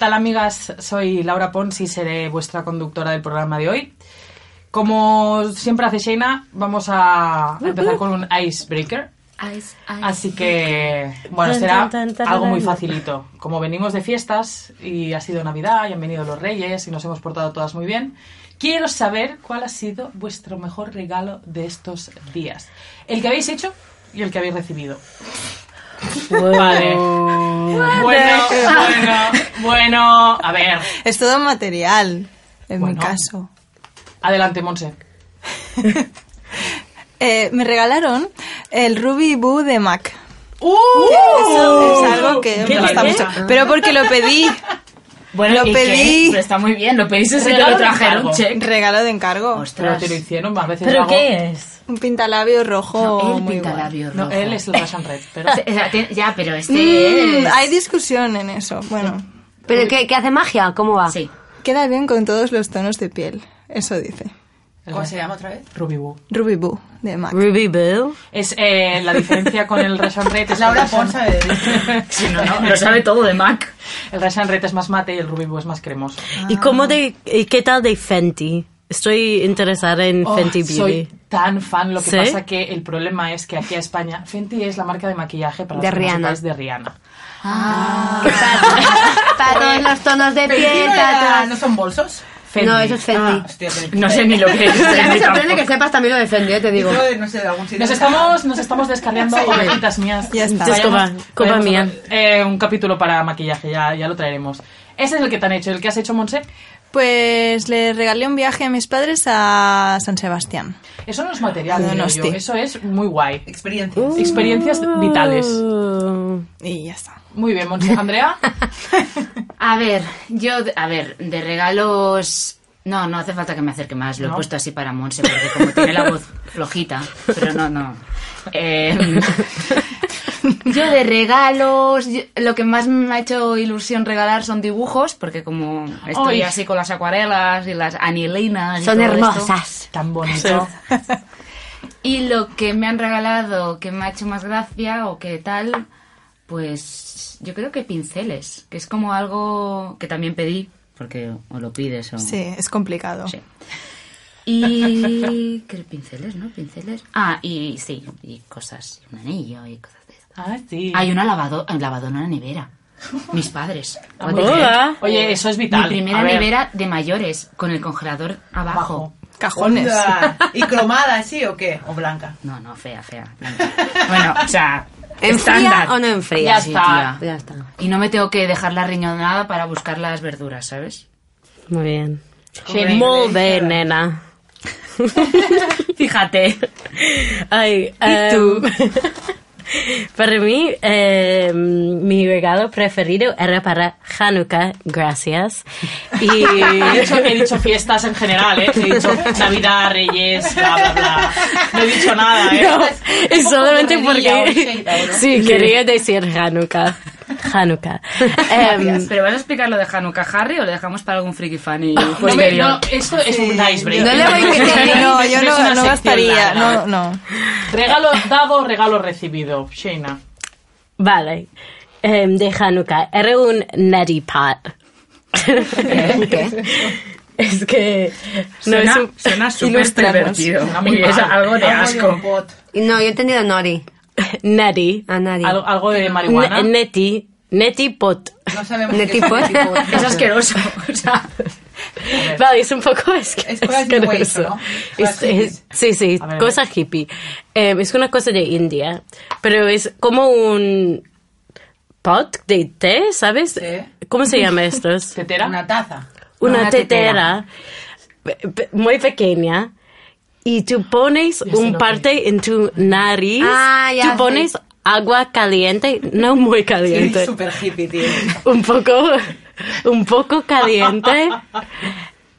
tal amigas? Soy Laura Pons y seré vuestra conductora del programa de hoy. Como siempre hace Sheina, vamos a empezar con un icebreaker. Ice, ice. Así que, bueno, será algo muy facilito. Como venimos de fiestas y ha sido Navidad y han venido los Reyes y nos hemos portado todas muy bien, quiero saber cuál ha sido vuestro mejor regalo de estos días. El que habéis hecho y el que habéis recibido. Vale. Bueno, bueno, bueno. A ver, Es todo material, en Bueno. mi caso. adelante, Monse. Eh, me regalaron el Ruby Boo de Mac. ¡Uh! Eso es algo que ¿Qué me gusta mucho. Pero porque lo pedí. Bueno, Lo ¿y pedí. qué? Pero está muy bien, lo pediste y te Regalo lo de trajeron, encargo. check. Regalo de encargo. Pero Ostras. te lo hicieron, a veces ¿Pero qué es? Un pintalabios rojo No, él muy pinta guay. labios No, rojo. él es el Russian Red, pero... O sea, tiene- Ya, pero este Mm, es... hay discusión en eso. Bueno, ¿Pero qué, qué hace magia? ¿Cómo va? Sí. queda bien con todos los tonos de piel. Eso dice. ¿Cómo se llama otra vez? Ruby Woo. Ruby Boo de Mac. Ruby Bill. Es eh, la diferencia con el Russian Red es Laura el Russian- Pons sabe de Sí, no, no, lo sabe todo de Mac. El Russian Red es más mate y el Ruby Woo es más cremoso. ¿Y cómo de, y qué tal de Fenty? Estoy interesada en Oh, Fenty Beauty. soy tan fan, lo que ¿Sí? pasa que el problema es que aquí a España Fenty es la marca de maquillaje para De Rihanna. de Rihanna. Para todos los tonos de piel, ¿No son bolsos? Fendi. No, eso es Fendi. Ah, hostia, pero- No sé ni lo que es. Ya me Fendi sorprende que sepas también lo de Fendi, eh, te digo. Yo, no sé, de algún sitio. Nos estamos, nos estamos descarriando ovejitas mías. Ya está. Es vayamos mía. eh, un capítulo para maquillaje, ya, ya lo traeremos. Ese es el que te han hecho. ¿El que has hecho, Monse? Pues le regalé un viaje a mis padres a San Sebastián. Eso no es material, De creo yo. Eso es muy guay. Experiencias. Experiencias vitales. Oh. Y ya está. Muy bien, Monse. Andrea. A ver, yo, a ver, de regalos... No, no hace falta que me acerque más. Lo ¿No? he puesto así para Monse, porque como tiene la voz flojita. Pero no, no. Eh, yo de regalos, yo- lo que más me ha hecho ilusión regalar son dibujos, porque como estoy así con las acuarelas y las anilinas y Son esto, hermosas. Tan bonito. Y lo que me han regalado que me ha hecho más gracia o que tal, pues yo creo que pinceles, que es como algo que también pedí, porque o lo pides o... Sí, es complicado. Sí. Y... ¿Qué pinceles, no? Pinceles. Ah, y sí, y cosas, un anillo y cosas. Ah, sí. Hay una lavado, lavadora en la nevera. Mis padres. Hola. Oye, eso es vital. Mi primera nevera de mayores, con el congelador abajo. Abajo. Cajones. Onda. ¿Y cromada, sí o qué? ¿O blanca? No, no, fea, fea. blanca. Bueno, o sea, ¿Enfría estándar. o no enfría? Ya Sí, está. tía. Ya está. Y no me tengo que dejar la riñonada para buscar las verduras, ¿sabes? Muy bien. Shane. Muy bien, nena. Fíjate. Ay, ¿Y tú? para mí, em, mi regalo preferido era para Hanukkah, gracias. Y He dicho, he dicho fiestas en general, ¿eh? He dicho Navidad, Reyes, bla, bla, bla. No he dicho nada, ¿eh? No, es solamente porque sí quería decir Hanukkah. Hanukkah. Em, ¿Pero vas a explicar lo de Hanukkah Harry o le dejamos para algún friki fan y No, me- no, esto es un icebreaker. No le voy a decir, no, yo no, no gastaría, no, no. Regalo dado, regalo recibido. Sheina. vale. Em, de Hanukkah. Era un neti pot. ¿Qué? Es que no Suena, es un suena súper Y es algo de asco. pot. No, yo he entendido Nori. neti. A nadie. Algo, algo de marihuana. N- Neti. Neti pot. No sabemos un tipo. Es asqueroso. O sea, Vale, es un poco Es asqueroso. hueso, ¿no? Es- es- sí, sí, A ver, cosa hippie. Eh, es una cosa de India, pero es como un pot de té, ¿sabes? Sí. ¿Cómo se llama estos? ¿Tetera? Una taza. Una, Una tetera, pe- muy pequeña y tú pones sé un parte en tu nariz, Ah, ya tú pones agua caliente, no muy Sí, caliente, súper hippie, tío. un poco, un poco caliente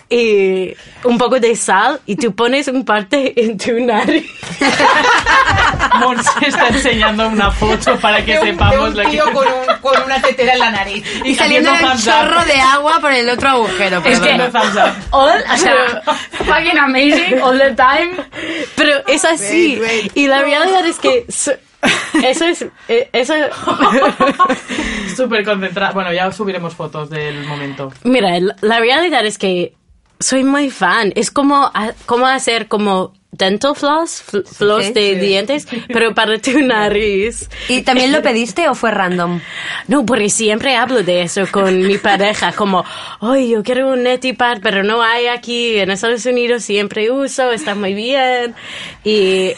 y un poco de sal y tú pones un parte en tu nariz. Monse está enseñando una foto para que De un, sepamos de un que... tío con, un- con una tetera en la nariz. Y saliendo el thumbs up. chorro de agua por el otro agujero. Es que- all, o sea, fucking amazing all the time. Pero es así. Wait, wait. Y la realidad es que so- Eso es... eh, Eso... Súper concentrada. Bueno, ya subiremos fotos del momento. Mira, la- realidad es que soy muy fan. Es como, como hacer como dental floss, fl- floss Sí, de sí. dientes, pero para tu nariz. ¿Y también lo pediste o fue random? No, porque siempre hablo de eso con mi pareja, como, oye, yo quiero un netipad, pero no hay aquí en Estados Unidos, siempre uso, está muy bien. Y...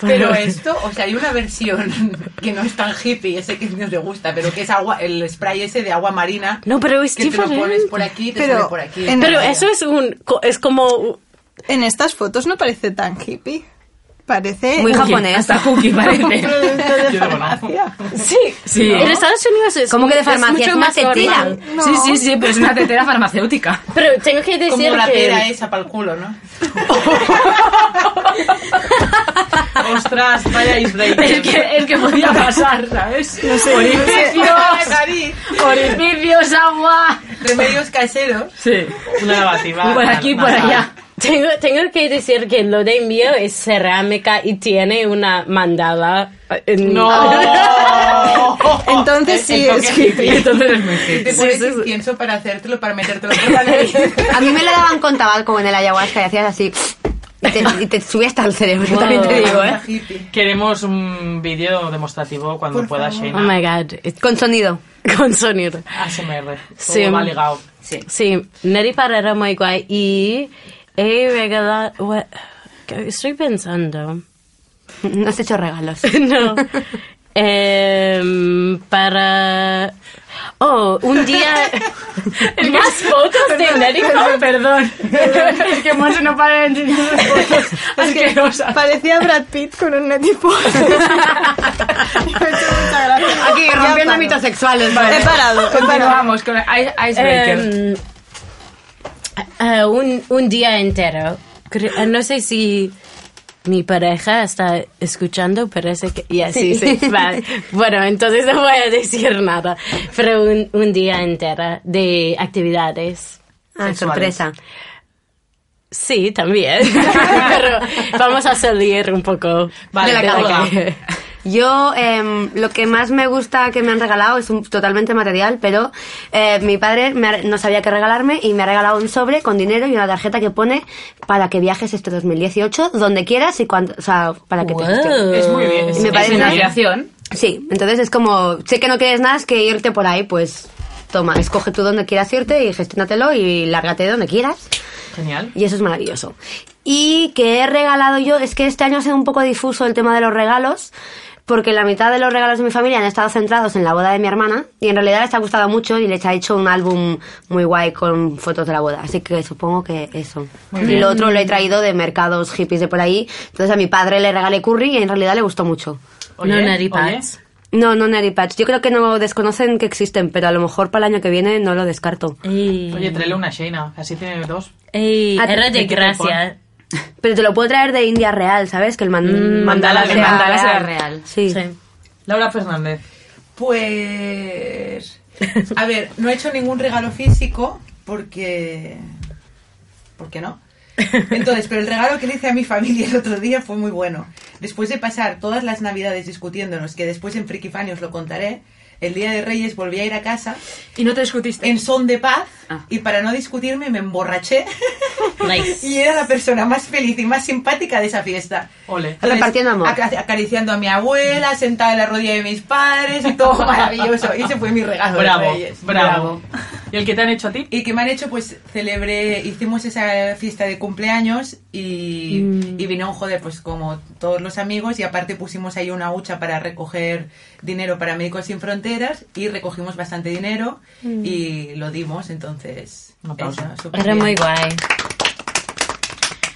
Pero esto, o sea, hay una versión que no es tan hippie, ese que no te gusta, pero que es agua, el spray ese de agua marina. No, pero es que te lo pones por aquí te Pero sale por aquí. Pero eso es un... co- es como... En estas fotos no parece tan hippie. Parece Muy japonés. Hasta cookie parece. producto de no. farmacia. Sí, Sí. En Estados Unidos es ¿Cómo que de farmacia? Es una más tetera. No. Sí, sí, sí, pero es una tetera farmacéutica. Pero tengo que decir Como la que... pera esa para el culo, ¿no? Ostras, vaya icebreaker. Es que, es que podía pasar, ¿sabes? Orificios, Nariz. orificios, agua. Remedios caseros. Sí. Una lavativa. Por aquí, por allá. Tengo, tengo que decir que lo de mío es cerámica y tiene una mandala. en- No. Entonces sí es hippie. Entonces es muy Te hippie. pones sí, sí. incienso para hacértelo, para metértelo por la nariz. A mí me lo daban con tabaco en el ayahuasca y hacías así. Y te, y te subía hasta el cerebro, Wow. también te digo, ¿eh? Queremos un vídeo demostrativo cuando Por pueda favor. Oh Shayna. my god. It's Con sonido. con sonido. ASMR. Sí. Todo va ligado. Sí. Sí, Neri era muy guay y he regalado... what- Estoy pensando. No has hecho regalos. no. Em, para... Oh, un día... Más fotos de Neri Perdón. Es que Monse no para de enseñar las fotos asquerosas. Parecía Brad Pitt con un netipo. Aquí, rompiendo mitos sexuales. Parado, he parado. Continuamos con el ice- Icebreaker. Em, eh, un, un día entero. Cre- eh, No sé si mi pareja está escuchando, parece que... Sí, sí. vale. Bueno, entonces no voy a decir nada. Pero un, un día entero de actividades. Ah, sorpresa. Sí, también. Pero vamos a salir un poco Vale, De la cama. Yo, em, lo que más me gusta que me han regalado es un, totalmente material, pero eh, mi padre me ha- no sabía qué regalarme y me ha regalado un sobre con dinero y una tarjeta que pone para que viajes este 2018 donde quieras y cuando, o sea, para que te Wow. Es muy bien. Y me es parece una. Sí, entonces es como, sé que no quieres nada, es que irte por ahí, pues toma, escoge tú donde quieras irte y gestiónatelo y lárgate donde quieras. Genial. Y eso es maravilloso. Y que he regalado yo, es que este año ha sido un poco difuso el tema de los regalos, porque la mitad de los regalos de mi familia han estado centrados en la boda de mi hermana, y en realidad les ha gustado mucho y les ha hecho un álbum muy guay con fotos de la boda. Así que supongo que eso. y lo otro lo he traído de mercados hippies de por ahí. Entonces a mi padre le regalé curry y en realidad le gustó mucho. Oye, no Neri. No, no Neri Patch. Yo creo que no desconocen que existen, pero a lo mejor para el año que viene no lo descarto. Ey, Oye, tráele una Shayna. Así tiene dos. ey, Ah, era de ¿de qué te gracia. Pero te lo puedo traer de India real, ¿sabes? Que el man- mandala, mandala de sea mandala sea real. real. Sí. Sí. Laura Fernández. Pues. A ver, no he hecho ningún regalo físico porque. ¿Por qué no? Entonces, pero el regalo que le hice a mi familia el otro día fue muy bueno. Después de pasar todas las navidades discutiéndonos, que después en Frikifani os lo contaré, el día de Reyes volví a ir a casa ¿Y no te discutiste? en son de paz Ah. y para no discutirme me emborraché Nice. y era la persona más feliz y más simpática de esa fiesta. Ole. Repartiendo amor. aca- acariciando a mi abuela, sentada en la rodilla de mis padres y todo maravilloso. Y ese fue mi regalo de Bravo, bravo. ¿Y el que te han hecho a ti? Y que me han hecho, pues celebré, hicimos esa fiesta de cumpleaños y, y vino, joder, pues como todos los amigos y aparte pusimos ahí una hucha para recoger dinero para Médicos Sin Fronteras y recogimos bastante dinero y lo dimos, entonces... Aplauso. eso, súper Era bien. muy guay.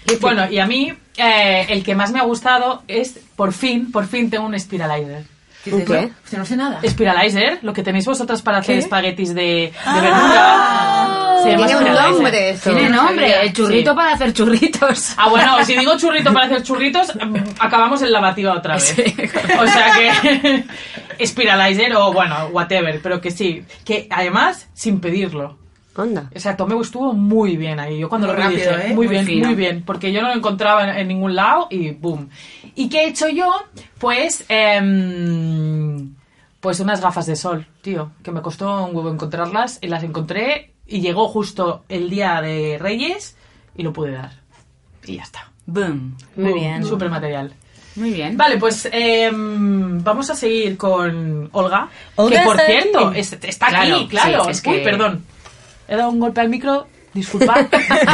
Y bueno, y a mí, eh, el que más me ha gustado es, por fin, por fin tengo un Spiralizer. ¿Qué. Pues no sé nada. Spiralizer, lo que tenéis vosotras para hacer ¿Qué? espaguetis de, de verdura. Se llama Tiene un nombre eso. Tiene no nombre, el churrito Sí. para hacer churritos. Ah, bueno, si digo churrito para hacer churritos, mm, acabamos en lavativa otra vez. Sí. O sea que Spiralizer o bueno, whatever, pero que sí, que además sin pedirlo. Onda. Exacto, me estuvo muy bien ahí. Yo cuando Muy lo vi rápido, dije, ¿eh? muy Muy bien, fino. muy bien, porque yo no lo encontraba en, en ningún lado y boom. ¿Y qué he hecho yo? Pues, em, pues unas gafas de sol, tío, que me costó un huevo encontrarlas y las encontré y llegó justo el día de Reyes y lo pude dar. Y ya está. Boom. Muy Boom, bien. Super material. Muy bien. Vale, pues em, vamos a seguir con Olga. Olga que por cierto, es- está Claro, aquí, claro. sí, es Uy, que- perdón. He dado un golpe al micro, disculpad.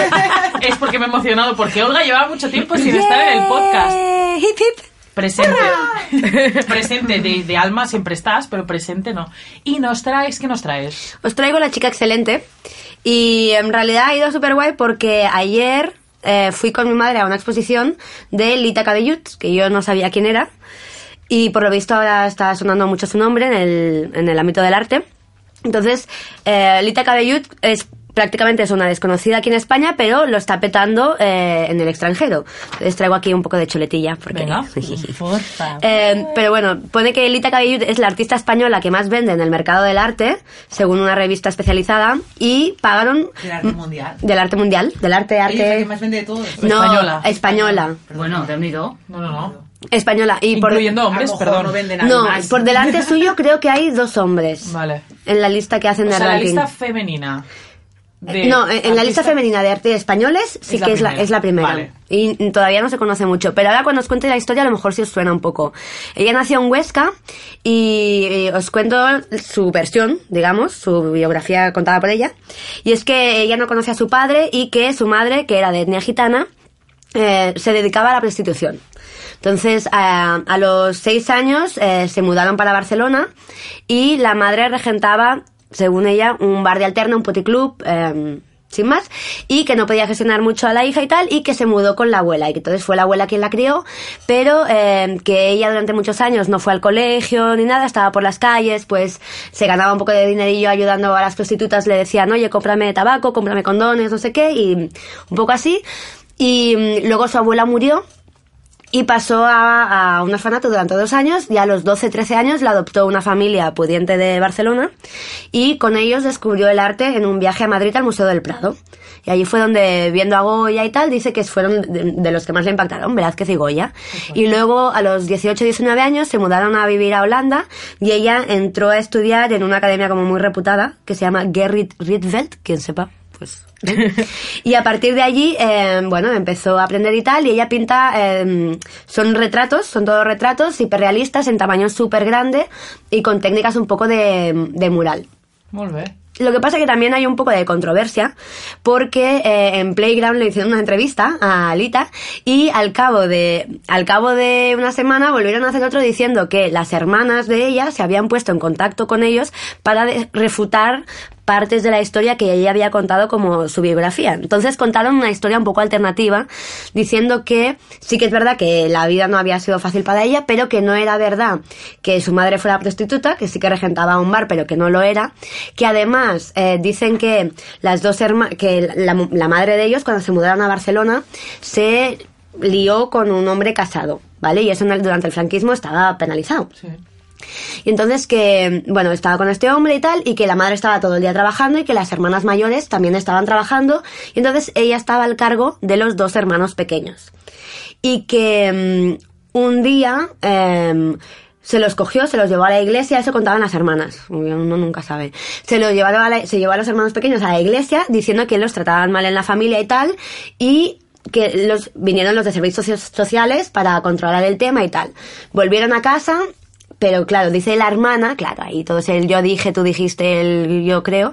es porque me he emocionado, porque Olga llevaba mucho tiempo sin estar en el podcast. Hip hip. Presente. presente, de, de alma siempre estás, pero presente no. Y nos traes, ¿qué nos traes? Os traigo la chica excelente y en realidad ha ido súper guay porque ayer eh, fui con mi madre a una exposición de Lita Cabellut, que yo no sabía quién era, y por lo visto ahora está sonando mucho su nombre en el, en el ámbito del arte. Entonces, eh, Lita Cabellut es prácticamente es una desconocida aquí en España, pero lo está petando eh, en el extranjero. Entonces traigo aquí un poco de chuletilla. Porque... Venga. Por favor. Eh, pero bueno, pone que Lita Cabellut es la artista española que más vende en el mercado del arte, según una revista especializada, y pagaron Del arte mundial. del arte mundial, del arte Ella es la que arte más vende de todos. no Española. española, Bueno, de unido. No, no, no. Española y por Incluyendo hombres, perdón. no vende nada no más. por delante suyo creo que hay dos hombres Vale. en la lista que hacen O de sea, la lista femenina. de Eh, no, en en la lista femenina de arte españoles sí Es la que es la, primera. es la primera. Vale. Y todavía no se conoce mucho. Pero ahora cuando os cuente la historia a lo mejor sí os suena un poco. Ella nació en Huesca y, eh, os cuento su versión, digamos, su biografía contada por ella. Y es que ella no conocía a su padre y que su madre, que era de etnia gitana, eh, se dedicaba a la prostitución. Entonces, a, a los seis años eh, se mudaron para Barcelona y la madre regentaba, según ella, un bar de alterna, un puticlub, eh, sin más, y que no podía gestionar mucho a la hija y tal, y que se mudó con la abuela, y que entonces fue la abuela quien la crió, pero eh, que ella durante muchos años no fue al colegio ni nada, estaba por las calles, pues se ganaba un poco de dinerillo ayudando a las prostitutas, le decían, oye, cómprame tabaco, cómprame condones, no sé qué, y un poco así. Y mm, luego su abuela murió y pasó a, a un orfanato durante dos años y a los 12-13 años la adoptó una familia pudiente de Barcelona y con ellos descubrió el arte en un viaje a Madrid al Museo del Prado. Y allí fue donde, viendo a Goya y tal, dice que fueron de, de los que más le impactaron, Velázquez y Goya. Y luego, a los 18-19 años, se mudaron a vivir a Holanda y ella entró a estudiar en una academia como muy reputada, que se llama Gerrit Rietveld, quien sepa, pues... y a partir de allí, eh, bueno, empezó a aprender y tal, y ella pinta, eh, son retratos, son todos retratos hiperrealistas en tamaño súper grande y con técnicas un poco de, de mural. Muy bien. Lo que pasa es que también hay un poco de controversia porque eh, en Playground le hicieron una entrevista a Alita y al cabo de al cabo de una semana volvieron a hacer otro diciendo que las hermanas de ella se habían puesto en contacto con ellos para refutar partes de la historia que ella había contado como su biografía. Entonces contaron una historia un poco alternativa diciendo que sí que es verdad que la vida no había sido fácil para ella, pero que no era verdad que su madre fuera prostituta, que sí que regentaba un bar, pero que no lo era, que además eh, dicen que las dos que la, madre de ellos cuando se mudaron a Barcelona se lió con un hombre casado, ¿vale? Y eso durante el franquismo estaba penalizado. Sí. Y entonces que, bueno, estaba con este hombre y tal, y que la madre estaba todo el día trabajando y que las hermanas mayores también estaban trabajando, y entonces ella estaba al cargo de los dos hermanos pequeños. Y que mm, un día em, se los cogió, se los llevó a la iglesia, eso contaban las hermanas, uno nunca sabe. Se los llevaron a la- se llevó a los hermanos pequeños a la iglesia diciendo que los trataban mal en la familia y tal, y que los vinieron los de servicios soci- sociales para controlar el tema y tal. Volvieron a casa pero claro, dice la hermana, claro, ahí todo es el yo dije, tú dijiste, el yo creo,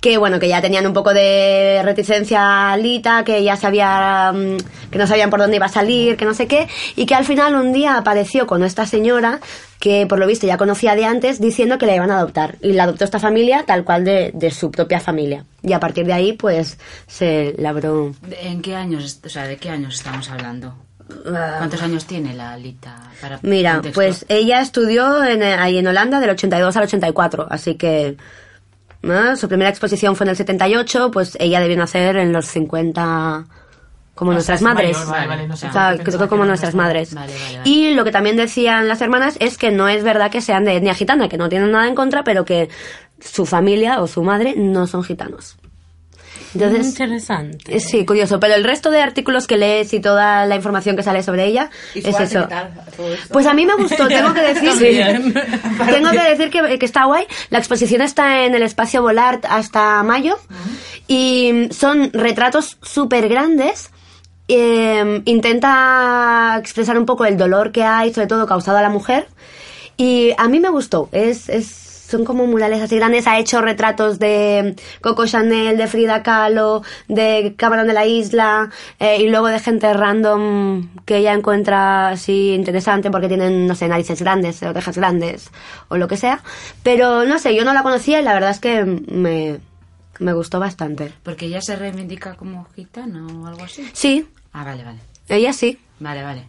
que bueno, que ya tenían un poco de reticencia a Lita, que ya sabía, mm, que no sabían por dónde iba a salir, que no sé qué, y que al final un día apareció con esta señora, que por lo visto ya conocía de antes, diciendo que la iban a adoptar. Y la adoptó esta familia tal cual de, de su propia familia. Y a partir de ahí, pues, se labró... ¿De- ¿En qué años, o sea, de qué años estamos hablando? ¿Cuántos años tiene la Alita? Para Mira, contexto? pues ella estudió en, eh, ahí en Holanda del 82 al 84, así que ¿no? su primera exposición fue en el 78, pues ella debió nacer en los 50 como O nuestras madres. mayor, vale, vale, no sé o sea, creo que como que nuestras madres. Vale. Y lo que también decían las hermanas es que no es verdad que sean de etnia gitana, que no tienen nada en contra, pero que su familia o su madre no son gitanos. Entonces, Interesante. sí, curioso. Pero el resto de artículos que lees y toda la información que sale sobre ella ¿Y es eso. Pues a mí me gustó, tengo que decir. tengo que decir que, que está guay. La exposición está en el espacio Volart hasta mayo y son retratos súper grandes. Eh, intenta expresar un poco el dolor que hay, sobre todo causado a la mujer. Y a mí me gustó. Es, es, son como murales así grandes. Ha hecho retratos de Coco Chanel, de Frida Kahlo, de Camarón de la Isla eh, y luego de gente random que ella encuentra así interesante porque tienen, no sé, narices grandes, orejas grandes o lo que sea. Pero no sé, yo no la conocía y la verdad es que me, me gustó bastante. Porque ella se reivindica como gitana o algo así. Sí, Ah, vale, vale. ella sí. Vale, vale.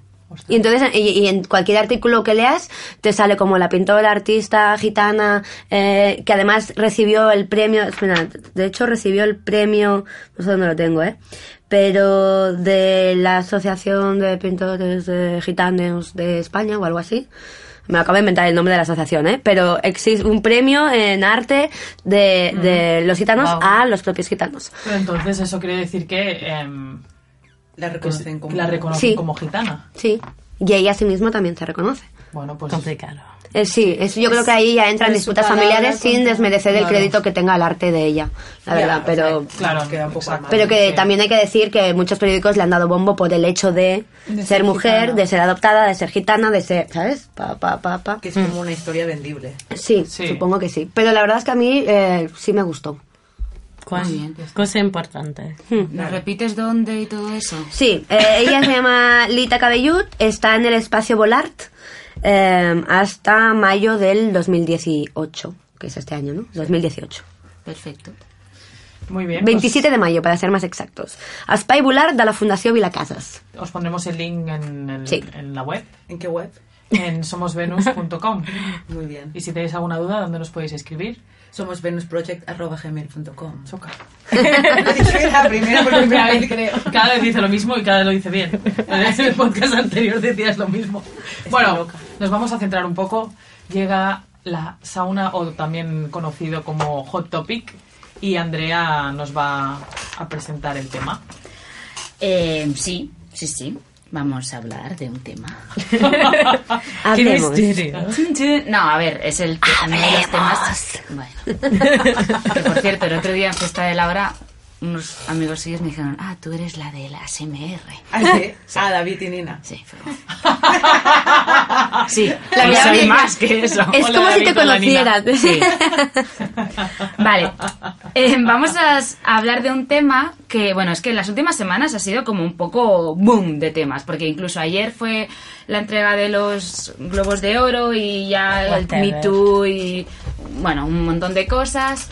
Y entonces, y, y en cualquier artículo que leas, te sale como la pintora, artista, gitana, eh, que además recibió el premio, espera, de hecho recibió el premio, no sé dónde lo tengo, eh, pero de la Asociación de Pintores de Gitanos de España o algo así. Me acabo de inventar el nombre de la asociación, ¿eh? Pero existe un premio en arte de, de los gitanos Wow. a los propios gitanos. Pero entonces eso quiere decir que, em, La que reconocen como... la reconocen Sí. como gitana. Sí. Y ella a sí misma también se reconoce. Bueno, pues Complicado. Eh, sí, es, yo creo que ahí ya entran disputas familiares sin desmerecer el crédito que tenga el arte de ella, la Ya, verdad, o pero... sea, Claro, queda un poco. Pero que Sí. también hay que decir que muchos periódicos le han dado bombo por el hecho de, De ser ser mujer, gitana. de ser adoptada, de ser gitana, de ser, ¿sabes? Pa, pa, pa, pa. Que es como una historia vendible. Sí, Sí. supongo que sí. Pero la verdad es que a mí eh, sí me gustó. Muy bien. Cosa importante. ¿Nos repites dónde y todo eso? Sí, eh, ella se llama Lita Cabellut, está en el espacio Volart eh, hasta mayo del 2018, que es este año, ¿no? 2018. Perfecto. muy bien. pues 27 de mayo, para ser más exactos. Espai Volart de la Fundació Vilacasas. os pondremos el link en, el- Sí. en la web, ¿En qué web? en somosvenus.com. Muy bien. Y si tenéis alguna duda, ¿dónde nos podéis escribir? Somos venusproject.gmail.com. Choca. Lo bien la primera por primera vez, creo. Cada vez dice lo mismo y cada vez lo dice bien. En el podcast anterior decías lo mismo. Bueno, nos vamos a centrar un poco. Llega la sauna, o también conocido como Hot Topic, y Andrea nos va a presentar el tema. Eh, sí, sí, sí. Vamos a hablar de un tema. Hablemos. No, a ver, es el uno de los temas. Bueno. Que por cierto, el otro día en Fiesta de la Hora, unos amigos suyos me dijeron, ah, tú eres la de la SMR. Ah, sí. Ah, David y Nina. Sí, fue- Sí, La soy bien. más que eso. Es Hola, como si te conocieran. Sí. Vale. Eh, vamos a a hablar de un tema que, bueno, es que en las últimas semanas ha sido como un poco boom de temas, porque incluso ayer fue la entrega de los Globos de Oro y ya el. Me Too y, bueno, un montón de cosas.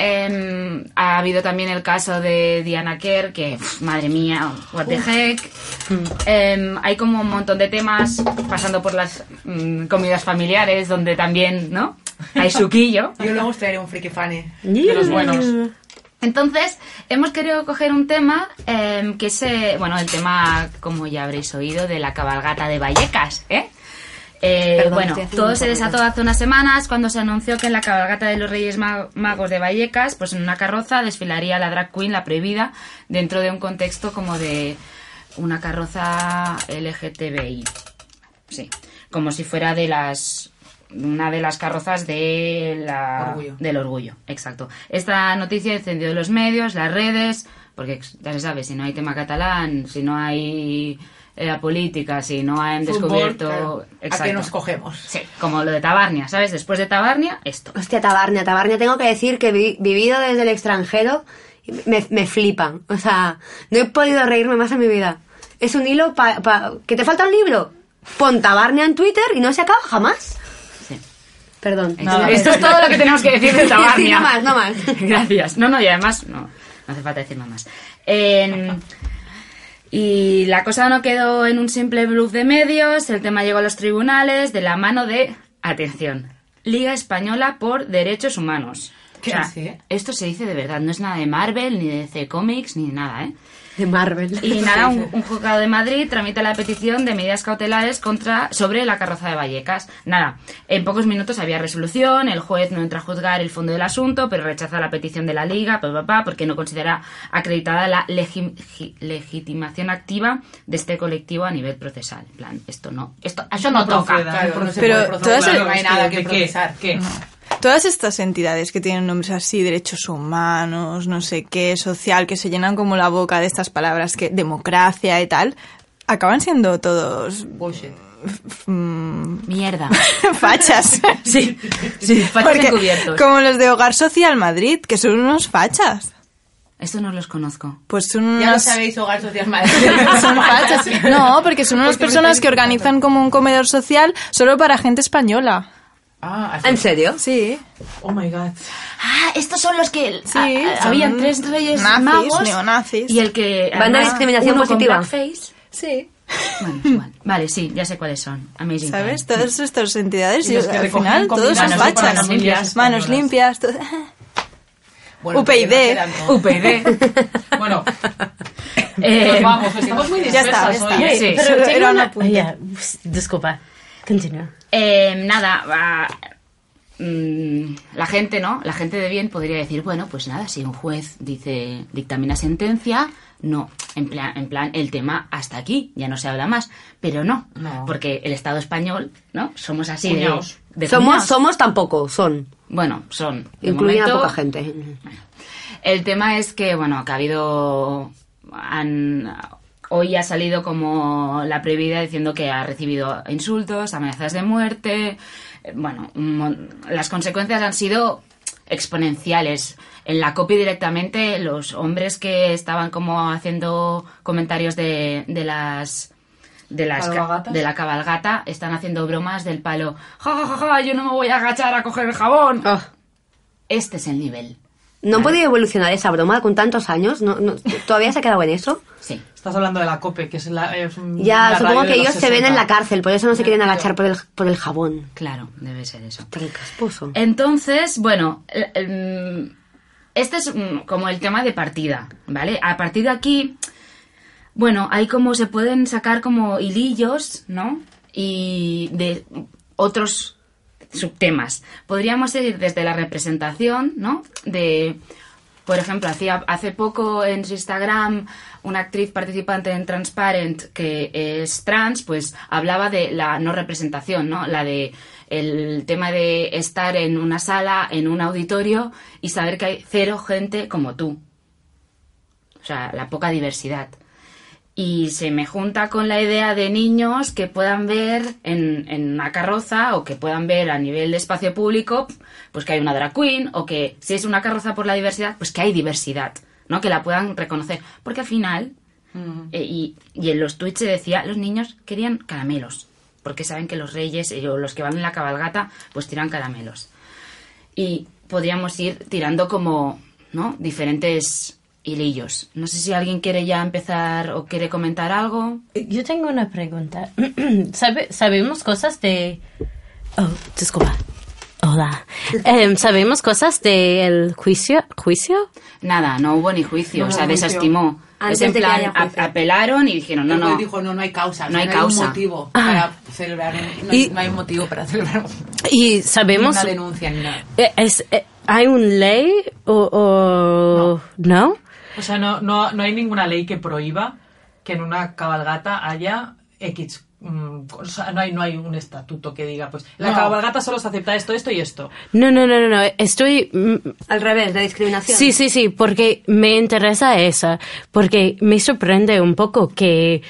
Em, ha habido también el caso de Diana Kerr, que, madre mía, what the heck. Em, hay como un montón de temas pasando por las mm, comidas familiares, donde también, ¿no? Hay suquillo. Yo luego os traeré un friki funny. De los buenos. Entonces, hemos querido coger un tema em, que es, bueno, el tema, como ya habréis oído, de la cabalgata de Vallecas, ¿eh? Eh, Perdón, bueno, todo se desató hace unas semanas cuando se anunció que en la cabalgata de los Reyes Ma- Magos de Vallecas, pues en una carroza desfilaría la drag queen, la prohibida, dentro de un contexto como de una carroza LGTBI. Sí, como si fuera de las una de las carrozas de la, Orgullo. del orgullo, exacto. Esta noticia encendió los medios, las redes, porque ya se sabe, si no hay tema catalán, si no hay eh, la política, si no han Fútbol, descubierto... claro. ¿A qué nos cogemos? Sí, como lo de Tabarnia, ¿sabes? Después de Tabarnia, esto. Hostia, Tabarnia, Tabarnia, tengo que decir que vi- vivido desde el extranjero me, me flipan. O sea, no he podido reírme más en mi vida. Es un hilo pa- que te falta un libro. Pon Tabarnia en Twitter y no se acaba jamás. Sí. Perdón. Esto es todo lo que tenemos que decir de Sí, Tabarnia. no más, no más. Gracias. No, no, y además, no, no hace falta decir nada más. Y la cosa no quedó en un simple bluff de medios, el tema llegó a los tribunales de la mano de, atención, Liga Española por Derechos Humanos. ¿Qué O sea, así? Esto se dice de verdad, no es nada de Marvel, ni de DC Comics, ni nada, ¿eh? De Marvel. Y nada, un, un juzgado de Madrid tramita la petición de medidas cautelares contra sobre la carroza de Vallecas. Nada, en pocos minutos había resolución, el juez no entra a juzgar el fondo del asunto, pero rechaza la petición de la Liga, pa, pa, pa, porque no considera acreditada la legi- gi- legitimación activa de este colectivo a nivel procesal. En plan, esto no, esto, eso no, toca. proceda, Claro, no no se Pero puede todas procesar, el- no hay nada que- que ¿qué? procesar. ¿Qué? Todas estas entidades que tienen nombres así, derechos humanos, no sé qué, social, que se llenan como la boca de estas palabras que democracia y tal, acaban siendo todos Bullshit. mm, Mierda. fachas. Sí, sí, fachas Porque, encubiertos. como los de Hogar Social Madrid, que son unos fachas. Esto no los conozco. Pues son Ya lo sabéis, Hogar Social Madrid. son fachas. No, porque son unas personas que organizan como un comedor social solo para gente española. Ah. ¿En serio? Sí. Oh my god. Ah, estos son los que Sí, ah, ah, son habían tres reyes nazis, magos neonazis. y el que Van de además, discriminación uno con positiva. blackface. Sí. Bueno, igual. Vale, sí, ya sé cuáles son. Amazing. ¿Sabes? Time. Todas estas entidades, Y los que al recogen final, todos son manos fachas. Manos españolas. limpias. todo- Bueno, UPyD. UPyD. Bueno, Eh, pues vamos, estamos muy Ya está, dispersas ya hoy, está. ¿eh? Sí. Pero era un una- apunte. Ya, disculpa. Continúa. Eh, nada, mm, la gente, ¿no? La gente de bien podría decir, bueno, pues nada, si un juez dice, dictamina sentencia, no, en plan, en plan, el tema hasta aquí, ya no se habla más, pero no, No. porque el Estado español, ¿no? Somos así de, Somos, somos tampoco, son. Bueno, son. a momento, poca gente. El tema es que, bueno, que ha habido. han- hoy ha salido como la prohibida diciendo que ha recibido insultos, amenazas de muerte. eh, Bueno, las consecuencias han sido exponenciales. En la copy directamente, los hombres que estaban como haciendo comentarios de, de las. De, las de la cabalgata están haciendo bromas del palo. Ja, ja, ja, ja, yo no me voy a agachar a coger el jabón. Este es el nivel. ¿No han podido evolucionar esa broma con tantos años? ¿No, no- ¿Todavía se ha quedado en eso? Sí. Estás hablando de la COPE, que es la. es un- Ya, la supongo que ellos se ven en 60. la cárcel, por eso no se quieren agachar por el, por el jabón. Claro, debe ser eso. Tan casposo. Entonces, bueno, el- el- este es mm, como el tema de partida, ¿vale? A partir de aquí, bueno, hay como se pueden sacar como hilillos, ¿no? Y de otros subtemas. Podríamos ir desde la representación, ¿no? De, por ejemplo, hacía hace poco en su Instagram una actriz participante en Transparent que es trans, pues hablaba de la no representación, ¿no? La de el tema de estar en una sala, en un auditorio y saber que hay cero gente como tú. O sea, la poca diversidad. Y se me junta con la idea de niños que puedan ver en, en una carroza o que puedan ver a nivel de espacio público, pues que hay una drag queen o que si es una carroza por la diversidad, pues que hay diversidad, ¿no? Que la puedan reconocer. Porque al final, eh, y, y en los tweets se decía, los niños querían caramelos, porque saben que los reyes eh, o los que van en la cabalgata, pues tiran caramelos. Y podríamos ir tirando como, ¿no? Diferentes hilillos. No sé si alguien quiere ya empezar o quiere comentar algo. Yo tengo una pregunta. ¿Sabe- ¿Sabemos cosas de... Oh, disculpa. Hola. Em, ¿Sabemos cosas del juicio? ¿Juicio? Nada, no hubo ni juicio, No o sea, juicio. desestimó. Antes es en de que plan, haya juicio. a- apelaron y dijeron, no, no. dijo, no, no hay causa. No hay Hay causa. un motivo para celebrar. un- no, hay, Y- no hay motivo para celebrar Y sabemos... una denuncia ni nada. Eh, es- eh, ¿Hay una ley o...? o- ¿No? O sea, no, no, no hay ninguna ley que prohíba que en una cabalgata haya X. mm, o sea, no hay, no hay un estatuto que diga, pues, la No. cabalgata solo se acepta esto, esto y esto. No, no, no, no, no. Estoy... mm, Al revés, de discriminación. Sí, sí, sí, porque me interesa esa, porque me sorprende un poco que...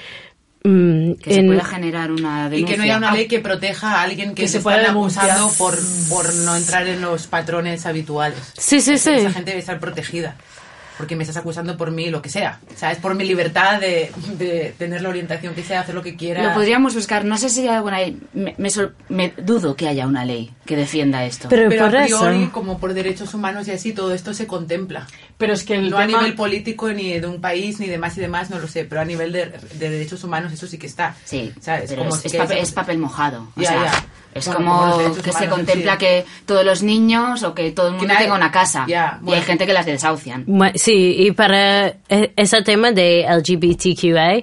mm, Que se pueda generar una Y denuncia. que no haya una ley que proteja a alguien que, Que se se pueda acusando por, por no entrar en los patrones habituales. Sí, sí, sí. Esa gente debe estar protegida. Porque me estás acusando por mí, lo que sea. O sea, es por mi libertad de, de tener la orientación que sea, hacer lo que quiera. Lo podríamos buscar. No sé si hay alguna ley. Me, me sor- me dudo que haya una ley que defienda esto. Pero, Pero por a priori, eso... como por derechos humanos y así, todo esto se contempla. Pero es que el No a nivel político ni de un país ni demás y demás, no lo sé, pero a nivel de, de derechos humanos eso sí que está. Sí, ¿sabes? pero Como es, sí es que papel, es- es papel mojado. O Ya, sea, ya. es Bueno, como que se contempla sí. que todos los niños o que todo el mundo tenga una casa. Ya, y hay gente que las desahucian. Sí, y para e- ese tema de LGBTQA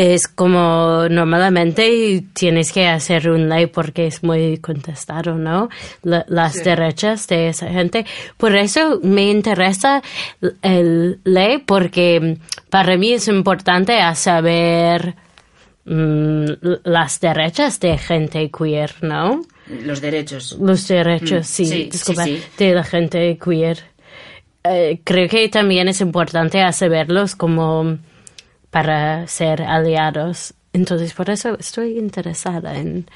es como normalmente tienes que hacer un ley porque es muy contestado, ¿no? La- las Sí. derechas de esa gente. Por eso me interesa el ley porque para mí es importante saber mm, las derechas de gente queer, ¿no? Los derechos. Los derechos, Mm, sí, sí, disculpa, sí. de la gente queer. Eh, creo que también es importante saberlos como para ser aliados. Entonces, por eso estoy interesada en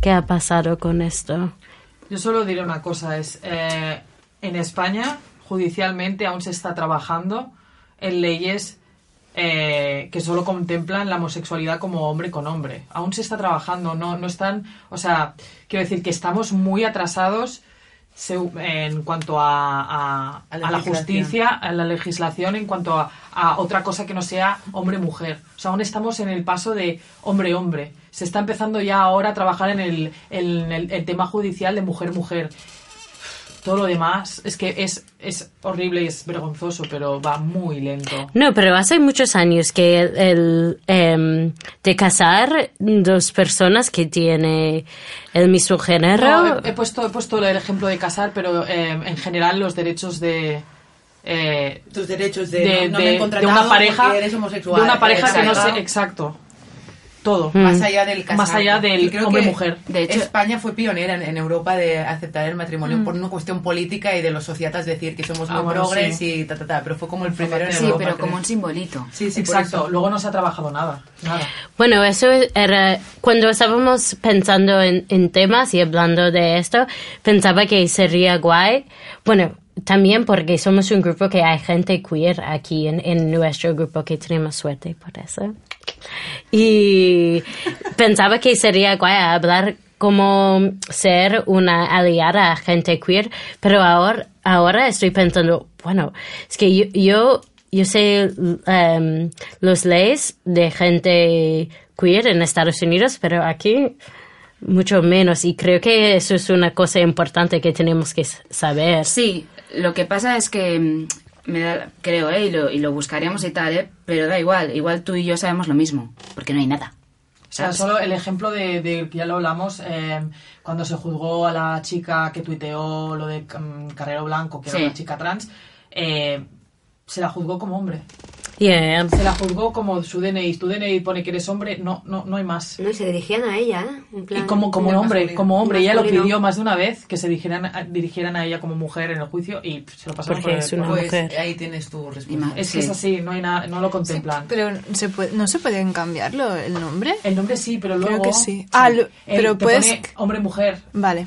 qué ha pasado con esto. Yo solo diré una cosa, es eh, en España judicialmente aún se está trabajando en leyes eh, que solo contemplan la homosexualidad como hombre con hombre. Aún se está trabajando, no, no están, o sea, quiero decir que estamos muy atrasados se- en cuanto a, a- A la a la legislación. justicia, a la legislación, en cuanto a, a otra cosa que no sea hombre-mujer. O sea, aún estamos en el paso de hombre-hombre. Se está empezando ya ahora a trabajar en el, en el- el tema judicial de mujer-mujer. Todo lo demás es que es, es horrible y es vergonzoso, pero va muy lento. No, pero hace muchos años que el, el, em, de casar dos personas que tienen el mismo género. No, he, he puesto, he puesto el ejemplo de casar, pero eh, en general los derechos de... eh, Tus derechos de, de, no, no de- me he de una pareja eres homosexual. de una pareja que no sé exacto todo Más allá del Más casarte. allá del que hombre-mujer. De hecho- España fue pionera en, en Europa de aceptar el matrimonio por una cuestión política y de los sociatas decir que somos Ah, muy bueno, progres sí. y ta, ta, ta, pero fue como el primero en Sí, Europa, pero creo. como un simbolito. Sí, sí, por exacto eso. luego no se ha trabajado nada nada Bueno, eso era cuando estábamos pensando en, en temas y hablando de esto, pensaba que sería guay. Bueno, también porque somos un grupo que hay gente queer aquí en, nuestro grupo que tenemos suerte por eso. Y pensaba que sería guay hablar como ser una aliada a gente queer, pero ahora, ahora estoy pensando, bueno, es que yo, yo, sé em, los leyes de gente queer en Estados Unidos, pero aquí mucho menos. Y creo que eso es una cosa importante que tenemos que saber. Sí, lo que pasa es que mm, me da, creo, ¿eh? Y lo, y lo buscaremos y tal, ¿eh? Pero da igual, igual tú y yo sabemos lo mismo, porque no hay nada. o sea, ¿sabes? solo el ejemplo de, de que ya lo hablamos, eh, cuando se juzgó a la chica que tuiteó lo de mm, Carrero Blanco, que Sí. era una chica trans, eh, se la juzgó como hombre. Yeah. Se la juzgó como su DNI. Tu DNI pone que eres hombre, no, no, no hay más. No, y se dirigían a ella, ¿eh? En Y plan- como, como Muy hombre, masculino. como hombre, ella lo pidió más de una vez que se dirigieran a, dirigieran a ella como mujer en el juicio y se lo pasaron Porque por el- es una por- Pues mujer. ahí tienes tu Y respuesta. Es que Sí. es así, no hay nada, no lo contemplan. Pero ¿se puede, no se pueden cambiarlo el nombre. El nombre sí, pero Creo luego... que sí. Ah, lo- El- pero te puedes- pone hombre-mujer. Vale.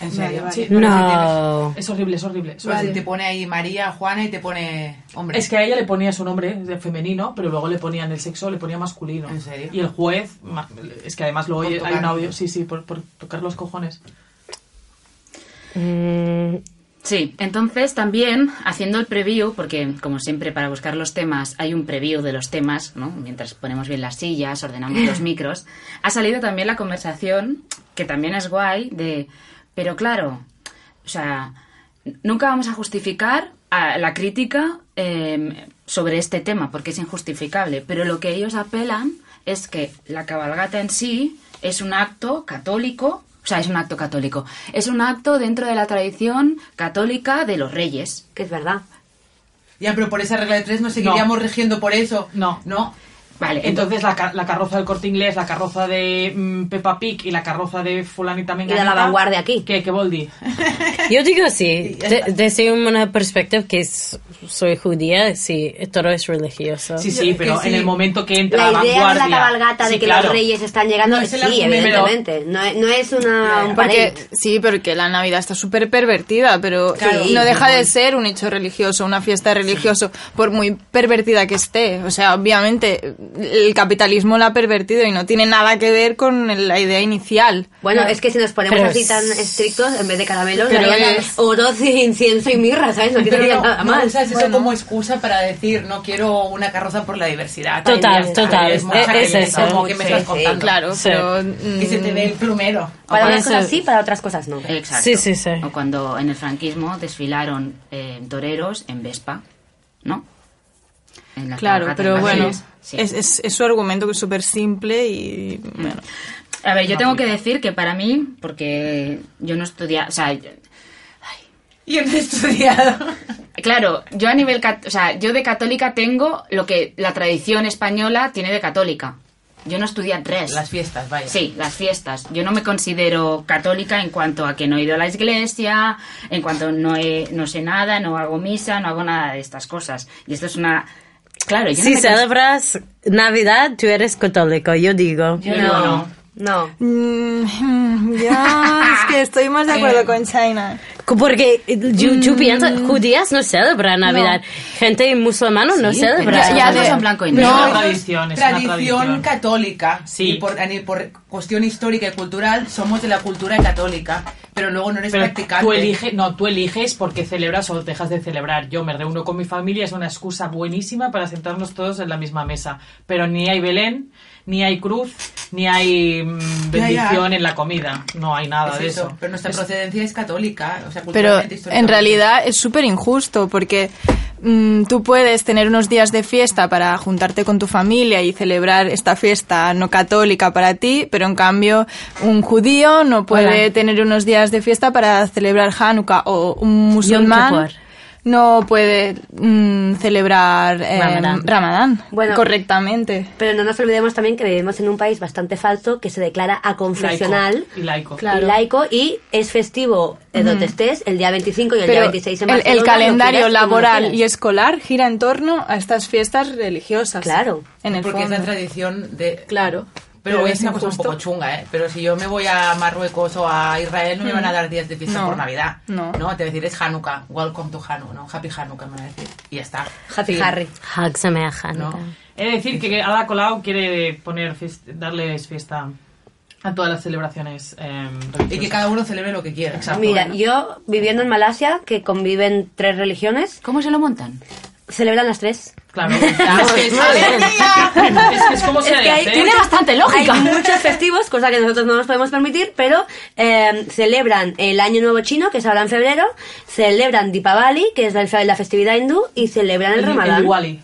¿En serio? Vale, Sí, vale. No. Es horrible, es horrible. es te pone ahí María, Juana y te pone hombre. Es que a ella le ponía su nombre de femenino, pero luego le ponían el sexo, le ponía masculino. ¿En serio? Y el juez, es que además lo oye, hay un audio, sí, sí, por, por tocar los cojones. Mm, Sí, entonces también haciendo el preview, porque como siempre para buscar los temas hay un preview de los temas, ¿no? Mientras ponemos bien las sillas, ordenamos los micros, ha salido también la conversación, que también es guay, de, pero claro, o sea, nunca vamos a justificar a la crítica eh, sobre este tema, porque es injustificable, pero lo que ellos apelan es que la cabalgata en sí es un acto católico, o sea, es un acto católico, es un acto dentro de la tradición católica de los reyes. Que es verdad. Ya, pero por esa regla de tres nos seguiríamos rigiendo por eso. No. No. Vale, Entonces la, ca- la carroza del corte inglés, la carroza de mm, Peppa Pig y la carroza de fulanita de la menganita... vanguardia aquí. ¿Qué, qué boldi? Yo digo sí, de- desde una perspectiva que es- soy judía, sí, todo es religioso. Sí, sí, pero sí. en el momento que entra La la, idea de vanguardia... la cabalgata de Sí, que claro. los reyes están llegando, No, es sí, evidentemente. No, es- no es una, un Porque, sí, porque la Navidad está súper pervertida, pero Claro. no deja de ser un hecho religioso, una fiesta religiosa, por muy pervertida que esté. O sea, obviamente el capitalismo la ha pervertido y no tiene nada que ver con la idea inicial. Bueno, es que si nos ponemos Pero así es- tan estrictos, en vez de caramelos, es- oro, incienso y mirra, ¿sabes? No quitaría no, nada no más. usas eso como excusa para decir no quiero una carroza por la diversidad. Total, total, Es, es- eso. Como que me Sí, estás sí, contando. Claro, Sí. pero... Que se te mm, ve el plumero. Para unas eso- cosas sí, para otras cosas no. Exacto. Sí, sí, sí. O cuando en el franquismo desfilaron eh, toreros en Vespa, ¿no? En las Claro, pero bueno. Sí. es, es, es su argumento que es súper simple y... Bueno, A ver, yo tengo que decir que para mí, porque yo no estudia, o sea, yo- Y no he estudiado. claro, yo a nivel, o sea, yo de católica tengo lo que la tradición española tiene de católica. Yo no estudié res. Las fiestas, vaya. Sí, las fiestas. Yo no me considero católica en cuanto a que no he ido a la iglesia, en cuanto no, he, no sé nada, no hago misa, no hago nada de estas cosas. Y esto es una... Claro, yo Si me celebras Navidad, tú eres católico, yo digo. Yo no, no. No. Mm, ya, es que estoy más de acuerdo con China. Porque eh, tú, tú piensas, judías no celebran Navidad. Gente musulmana no celebra. Ya- ya en blanco y No, negro. es una tradición, es una tradición tradición. católica. Sí. Y por, por cuestión histórica y cultural, somos de la cultura católica. Pero luego no eres Pero practicante. tú eliges, no, tú eliges porque celebras o dejas de celebrar. Yo me reúno con mi familia, es una excusa buenísima para sentarnos todos en la misma mesa. Pero ni hay Belén, ni hay cruz, ni hay mm, bendición en la comida. No hay nada Es de eso. eso. Pero nuestra Es- procedencia es católica. O sea, Pero en realidad es súper injusto porque mm, tú puedes tener unos días de fiesta para juntarte con tu familia y celebrar esta fiesta no católica para ti, pero en cambio un judío no puede Hola. tener unos días de fiesta para celebrar Hanukkah o un musulmán Kippur. No puede mm, celebrar eh, Ramadán. Ramadán Bueno. correctamente. Pero no nos olvidemos también que vivimos en un país bastante falso que se declara aconfesional y laico. y laico y es festivo eh, donde estés el día 25 y el día Pero 26 en el, Barcelona, el calendario quieras laboral y escolar gira en torno a estas fiestas religiosas. Claro. En el Porque es fondo. la tradición de... Claro. Pero, Pero es una cosa un poco chunga, ¿eh? Pero si yo me voy a Marruecos o a Israel, no me van a dar días de fiesta No, por Navidad. no. Te voy a decir, es Hanukkah. Welcome to Hanukkah, ¿no? Happy Hanukkah, me van a decir. Y ya está. Happy Sí. Harry. Hanukkah. No. He de decir que Ada Colau quiere poner darles fiesta a todas las celebraciones eh, Y que cada uno celebre lo que quiera. Exacto. Mira, bueno. yo viviendo en Malasia, que conviven tres religiones, ¿Cómo se lo montan? Celebran las tres. Claro. es, que es, es que es como se Es que hay- hace. tiene bastante lógica. Hay muchos festivos, cosa que nosotros no nos podemos permitir, pero eh, celebran el Año Nuevo Chino, que es ahora en febrero, celebran Deepavali, que es la, la festividad hindú, y celebran el, el, el Ramadán. Diwali.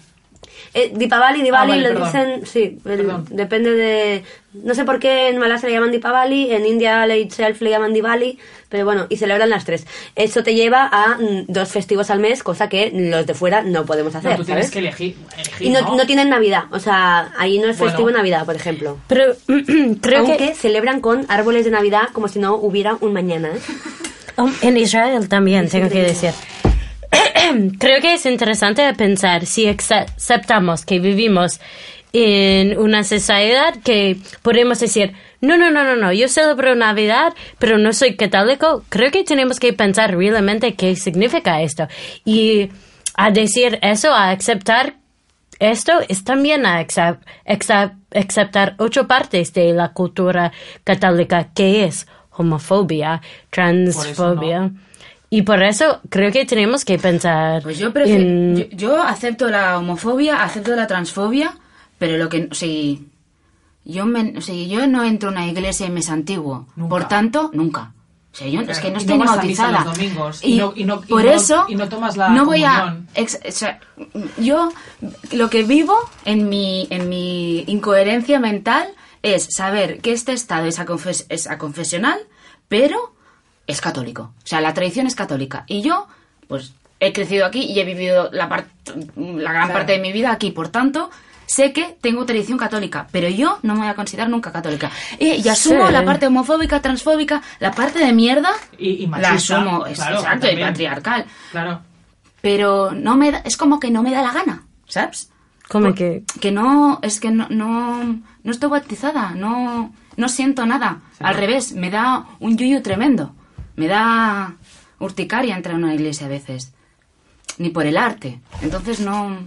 Eh, Deepavali, Diwali, Ah, vale, lo perdón. dicen, sí, el- depende de... No sé por qué en Malasia le llaman Deepavali, en India le itself le llaman Diwali, pero bueno, y celebran las tres. Eso te lleva a mm, dos festivos al mes, cosa que los de fuera no podemos hacer, No, tú tienes ¿sabes? que elegir. elegir Y no, ¿no? no tienen Navidad, o sea, ahí no es Bueno. festivo Navidad, por ejemplo. Pero creo Aunque que celebran con árboles de Navidad como si no hubiera un mañana. ¿eh? En Israel también, tengo que decir. Creo que es interesante pensar si aceptamos que vivimos en una sociedad que podemos decir, no, no, no, no, no, yo celebro Navidad, pero no soy católico. Creo que tenemos que pensar realmente qué significa esto. Y a decir eso, a aceptar esto es también a acep- acep- aceptar ocho partes de la cultura católica, que es homofobia, transfobia. Y por eso creo que tenemos que pensar Pues yo prefiero... en- Yo, yo acepto la homofobia, acepto la transfobia, pero lo que... O sea, yo, me, o sea, yo no entro a una iglesia y me santiguo. Nunca. Por tanto, nunca. O sea, yo es que no estoy no a bautizada. y, y no- y no- y por no- eso y no tomas la no voy a comunión. ex- o sea, yo lo que vivo en mi en mi incoherencia mental es saber que este estado es, aconfes- es aconfesional, pero es católico. O sea, la tradición es católica. Y yo, pues, he crecido aquí y he vivido la, part- la gran parte de mi vida aquí. Por tanto, sé que tengo tradición católica, pero yo no me voy a considerar nunca católica. Y, y asumo Sí. la parte homofóbica, transfóbica, la parte de mierda, Y, y la asumo, claro, exacto, y patriarcal. Claro. Pero no me da- es como que no me da la gana, ¿sabes? como que que no es que no no, no estoy bautizada no no siento nada al revés me da un yuyu tremendo me da urticaria entrar a una iglesia a veces. Ni por el arte. Entonces no.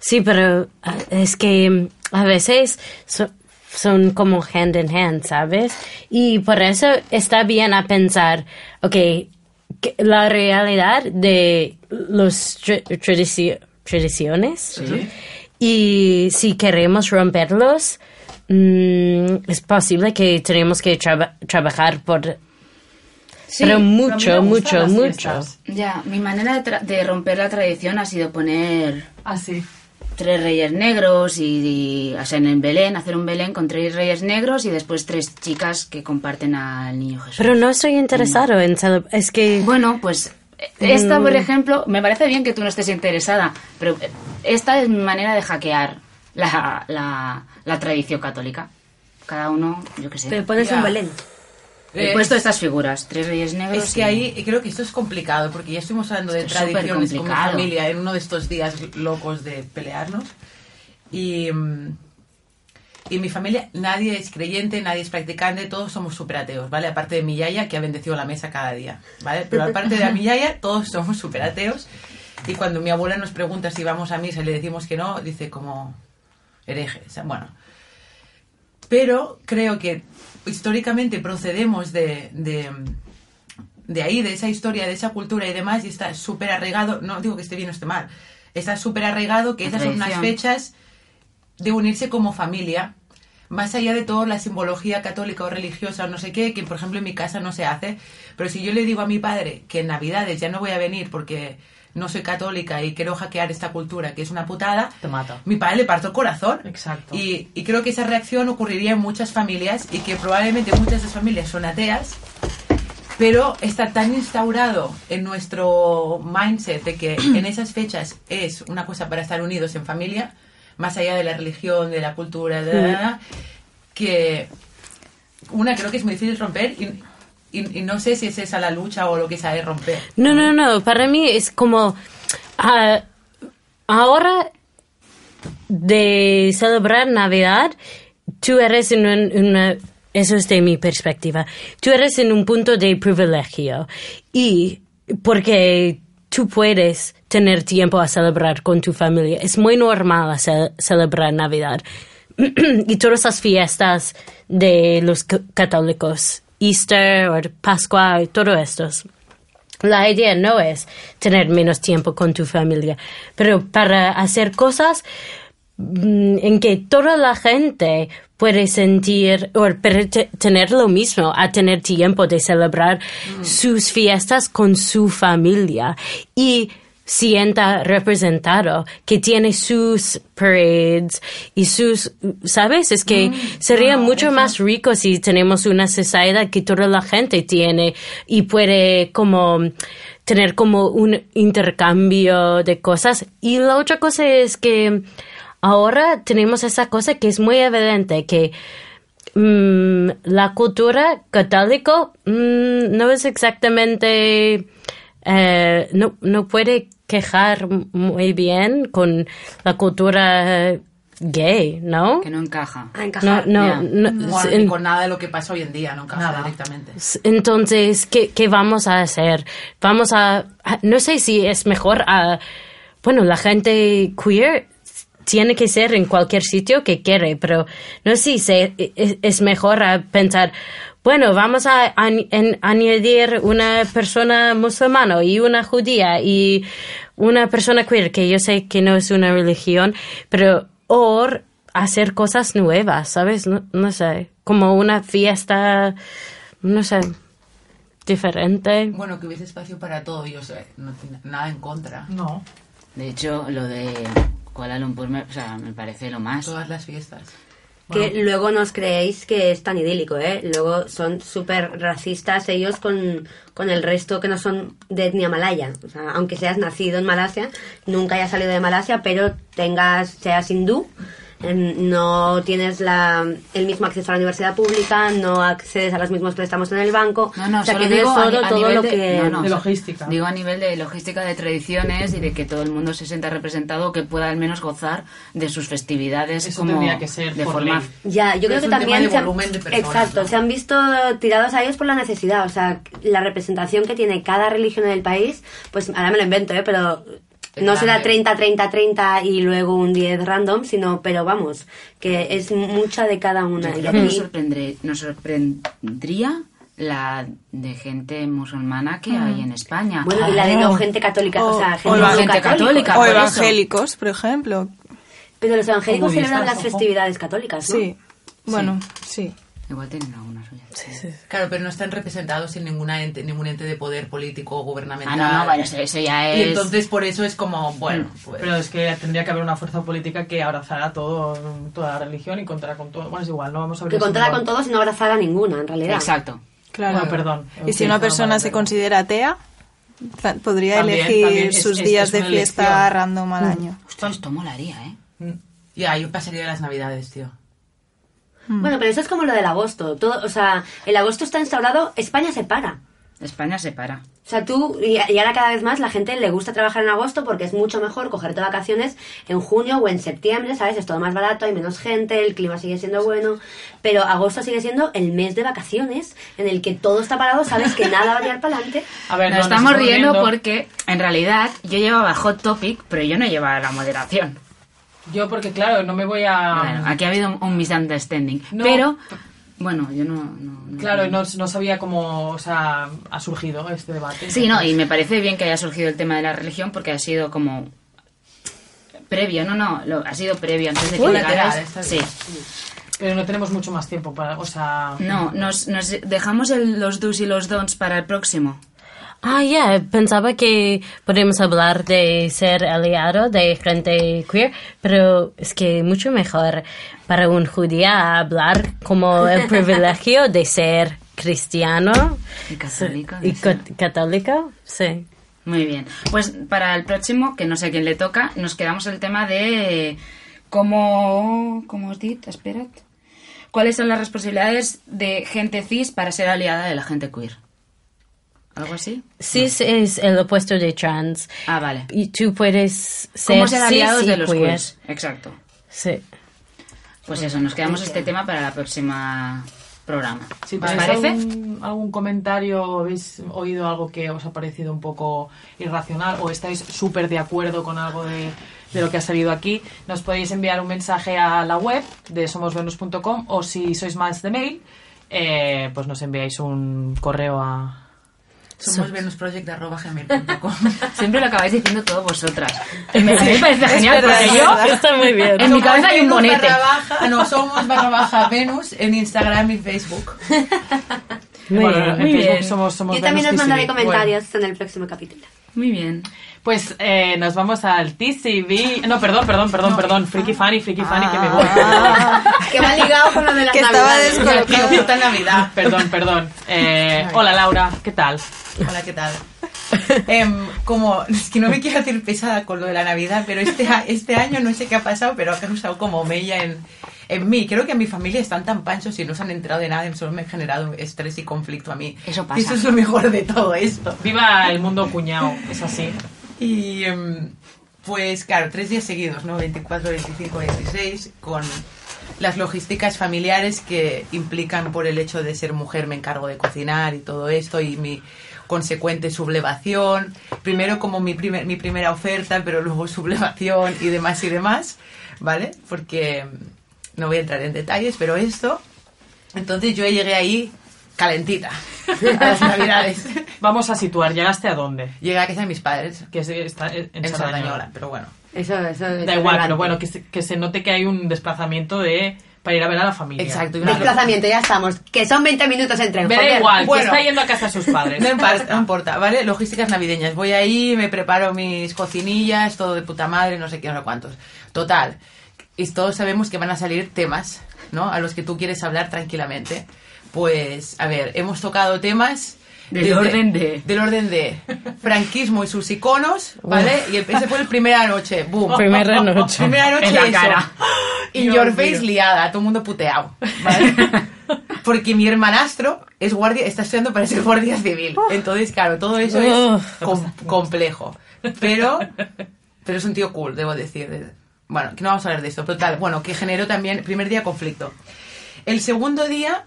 Sí, pero ah, es que a veces so- son como hand in hand, ¿sabes? Y por eso está bien a pensar, ok, la realidad de tradici- tradiciones y si queremos romperlos, mm, es posible que tenemos que traba- trabajar por... Sí, pero mucho, mucho, mucho. Ya, mi manera de, tra- de romper la tradición ha sido poner Así. tres reyes negros y, y, o sea, en el Belén, hacer un Belén con tres reyes negros y después tres chicas que comparten al niño Jesús. Pero no estoy interesado en celebrar. Es que... Bueno, pues esta, por ejemplo, me parece bien que tú no estés interesada, pero eh, esta es mi manera de hackear la, la, la tradición católica. Cada uno, yo qué sé. Pero pones Ya. un Belén. He Eh, puesto estas figuras, tres reyes negros. Es que y- ahí creo que esto es complicado, porque ya estuvimos hablando de Esto es súper tradiciones como complicado. familia en uno de estos días locos de pelearnos. Y, mm, y mi familia, nadie es creyente, nadie es practicante, todos somos súper ateos, ¿vale? Aparte de mi yaya, que ha bendecido la mesa cada día, ¿vale? Pero aparte de mi yaya, todos somos súper ateos. Y cuando mi abuela nos pregunta si vamos a misa y le decimos que no, dice como hereje. O sea, bueno, pero creo que históricamente procedemos de, de, de ahí, de esa historia, de esa cultura y demás, y está súper arraigado, no digo que esté bien o esté mal, está súper arraigado que esas son unas fechas de unirse como familia, más allá de toda la simbología católica o religiosa o no sé qué, que por ejemplo en mi casa no se hace, pero si yo le digo a mi padre que en Navidades ya no voy a venir porque no soy católica y quiero hackear esta cultura, que es una putada, Te mata. mi padre le parto el corazón. Exacto. Y, y creo que esa reacción ocurriría en muchas familias y que probablemente muchas de esas familias son ateas, pero está tan instaurado en nuestro mindset de que en esas fechas es una cosa para estar unidos en familia, más allá de la religión, de la cultura, de la- que una creo que es muy difícil romper y, y- y no sé si es esa la lucha o lo que sabe romper. No, no, no. Para mí es como. ah, ahora de celebrar Navidad, tú eres en un- una. Eso es de mi perspectiva. Tú eres en un punto de privilegio. Y porque tú puedes tener tiempo a celebrar con tu familia. Es muy normal ce- celebrar Navidad. y todas las fiestas de los ca- católicos, Easter o Pascua, y todo esto. La idea no es tener menos tiempo con tu familia, pero para hacer cosas mm, en que toda la gente puede sentir o tener lo mismo, a tener tiempo de celebrar sus fiestas con su familia y sienta representado, que tiene sus parades y sus, ¿sabes? Es que sería mucho más rico si tenemos una sociedad que toda la gente tiene y puede como tener como un intercambio de cosas. Y la otra cosa es que ahora tenemos esa cosa que es muy evidente, que mm, la cultura católica mm, no es exactamente eh, no, no puede quejar muy bien con la cultura gay, ¿no? Que no encaja. A No, encajar. no, no, Bueno, en- ni con nada de lo que pasa hoy en día, no encaja Nada. directamente. entonces, ¿qué, ¿qué vamos a hacer? Vamos a, no sé si es mejor a, bueno, la gente queer tiene que ser en cualquier sitio que quiere, pero no sé si se- es, es mejor a pensar, bueno, vamos a añadir una persona musulmana y una judía y una persona queer, que yo sé que no es una religión, pero o hacer cosas nuevas, ¿sabes? No, no sé, como una fiesta, no sé, diferente. Bueno, que hubiese espacio para todo, yo sé, no tiene nada en contra. No. De hecho, lo de Kuala Lumpur me, o sea, me parece lo más. Todas las fiestas. Que luego no os creéis que es tan idílico, ¿eh? Luego son súper racistas ellos con, con el resto que no son de etnia malaya. O sea, aunque seas nacido en Malasia, nunca hayas salido de Malasia, pero tengas, seas hindú, no tienes la, el mismo acceso a la universidad pública, no accedes a los mismos préstamos en el banco. No, no, o sea, solo que no es digo a todo nivel lo de- que... no, no, De logística. Digo a nivel de logística de tradiciones y de que todo el mundo se sienta representado, que pueda al menos gozar de sus festividades Eso como tendría que ser de forma. Ya, yo Pero creo es que un tema también de se han, volumen de personas, exacto, ¿no? se han visto tirados a ellos por la necesidad, o sea, la representación que tiene cada religión en el país, pues ahora me lo invento, ¿eh? pero No será grande. 30, 30, 30 y luego un 10 random, sino, pero vamos, que es mucha de cada una. Yo Y creo que nos, aquí- sorprendré- nos sorprendría la de gente musulmana que hay en España. Bueno, y la de no gente católica, o, O- sea, o gente, la- no gente católica. católica. O evangélicos, por ejemplo. Pero los evangélicos O celebran las ojo. festividades católicas, ¿no? Sí. Bueno, sí. Igual tienen alguna suya. Claro, pero no están representados en ninguna ente, ningún ente de poder político o Ah, gubernamental. no, no, bueno, eso, eso ya Y es... entonces por eso es como, bueno, pues... Pero es que tendría que haber una fuerza política que abrazara todo, toda la religión y contara con todo. Bueno, es igual, no vamos a abrir Que contara con todos y no abrazara ninguna, en realidad. Exacto. Claro. Bueno, perdón. Y si una persona se considera atea, podría También, elegir también es- sus es- días es de fiesta elección. random al año. Ostras, esto molaría, ¿eh? Mm. Ya, yo pasaría las navidades, tío. Bueno, pero eso es como lo del agosto. Todo, o sea, el agosto está instaurado, España se para. España se para. O sea, tú, y, y ahora cada vez más la gente le gusta trabajar en agosto porque es mucho mejor cogerte vacaciones en junio o en septiembre, ¿sabes? Es todo más barato, hay menos gente, el clima sigue siendo bueno, pero agosto sigue siendo el mes de vacaciones en el que todo está parado, sabes que nada va a tirar para adelante. A ver, Nos no, estamos riendo. porque, en realidad, yo llevaba Hot Topic, pero yo no llevaba la moderación. Yo porque, claro, no me voy a... Bueno, aquí ha habido un, un misunderstanding. No. Pero, bueno, yo no... no- no- Claro, no, no sabía cómo o sea, ha surgido este debate. Sí, no, y me parece bien que haya surgido el tema de la religión porque ha sido como previo, no, no, lo- ha sido previo antes de que llegaras. está Sí. Pero no tenemos mucho más tiempo para... O sea... No, nos, nos dejamos el- los do's y los don'ts para el próximo. Ah, ya, pensaba que podemos hablar de ser aliado de gente queer, pero es que mucho mejor para un judío hablar como el privilegio de ser cristiano Y católico. y católico, sí. Muy bien. Pues para el próximo, que no sé quién le toca, nos quedamos el tema de cómo... ¿Cómo os digo? Esperad. ¿Cuáles son las responsabilidades de gente cis para ser aliada de la gente queer? ¿Algo así? Cis es el opuesto de trans. Ah, vale. Y tú puedes ser ¿Cómo ser aliados de los queer. queers? Exacto. Sí. Pues eso, nos quedamos este tema para la próxima programa. Si ¿Os parece? algún, algún comentario, habéis oído algo que os ha parecido un poco irracional o estáis súper de acuerdo con algo de, de lo que ha salido aquí, nos podéis enviar un mensaje a la web de somosvenus.com o si sois más de mail, eh, pues nos enviáis un correo a... Somos venusproject.gmail.com Siempre lo acabáis diciendo todos vosotras. Mí me parece genial verdad, porque es yo... Está muy bien. En mi cabeza hay un bonete. barra baja- no, somos barra baja Venus en Instagram y Facebook. Muy Bueno, bien. en muy Facebook bien. somos, somos Yo también os Venus mandaré TCB. comentarios en el próximo capítulo. Muy bien. Pues eh, nos vamos al TCB. No, perdón, perdón, perdón, perdón. Freaky Fanny, Freaky Fanny, que me voy. que va ligado con lo de las Que estaba navidades. descolocado. Aquí está Navidad. Perdón, perdón. Eh, hola Laura, ¿qué tal? Hola, ¿qué tal? Em, como, es que no me quiero hacer pesada con lo de la Navidad, pero este, este año no sé qué ha pasado, pero ha causado como mella en, en mí. Creo que en mi familia están tan panchos y no se han enterado de nada, y solo me ha generado estrés y conflicto a mí. Eso Y pasa. eso es lo mejor de todo esto. Viva el mundo cuñado, es así. Y em, pues claro, tres días seguidos, ¿no? 24, 25, 26, con las logísticas familiares que implican por el hecho de ser mujer me encargo de cocinar y todo esto y mi consecuente sublevación. Primero como mi, primer, mi primera oferta, pero luego sublevación y demás y demás, ¿vale? Porque em, no voy a entrar en detalles, pero esto... Entonces yo llegué ahí calentita a las navidades. Vamos a situar, ¿llegaste a dónde? Llegué a casa de mis padres, Que es- está en, en Sardañola, pero bueno. Eso, eso es Da igual, pero bueno, que se, que se note que hay un desplazamiento de para ir a ver a la familia. Exacto. y una- Desplazamiento, ya estamos. Que son 20 minutos en tren. Me da joder. igual, Bueno. que está yendo a casa de sus padres. No importa, no importa, ¿vale? Logísticas navideñas. Voy ahí, me preparo mis cocinillas, todo de puta madre, no sé qué, no sé cuántos. Total. Y todos sabemos que van a salir temas, ¿no? A los que tú quieres hablar tranquilamente. Pues, a ver, hemos tocado temas... Del desde- orden de- Del orden de franquismo y sus iconos, ¿vale? Y ese fue el primera noche. ¡Boom! Primera noche. Primera noche En la eso. cara. In Dios your face liada, todo el mundo puteado. ¿vale? Porque mi hermanastro es guardia, está estudiando para ser guardia civil. Entonces, claro, todo eso es Uf. com- complejo. Pero, pero es un tío cool, debo decir. Bueno, que no vamos a hablar de esto, pero tal. Bueno, que generó también, primer día, conflicto. El segundo día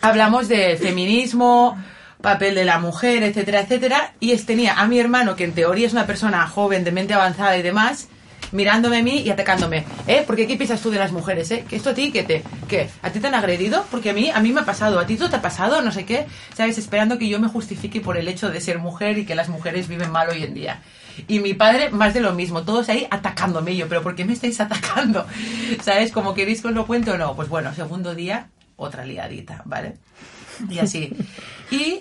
hablamos de feminismo, papel de la mujer, etcétera, etcétera, y tenía a mi hermano, que en teoría es una persona joven, de mente avanzada y demás, mirándome a mí y atacándome. ¿Eh? ¿Por qué piensas tú de las mujeres, eh? ¿Que esto a ti qué te qué? ¿A ti te han agredido? Porque a mí a mí me ha pasado, a ti todo te ha pasado, no sé qué, ¿sabes? Esperando que yo me justifique por el hecho de ser mujer y que las mujeres viven mal hoy en día. Y mi padre, más de lo mismo, todos ahí atacándome. Yo, ¿pero por qué me estáis atacando? ¿Sabes? Como queréis que os lo cuente o no. Pues bueno, segundo día, otra liadita, ¿vale? Y así. Y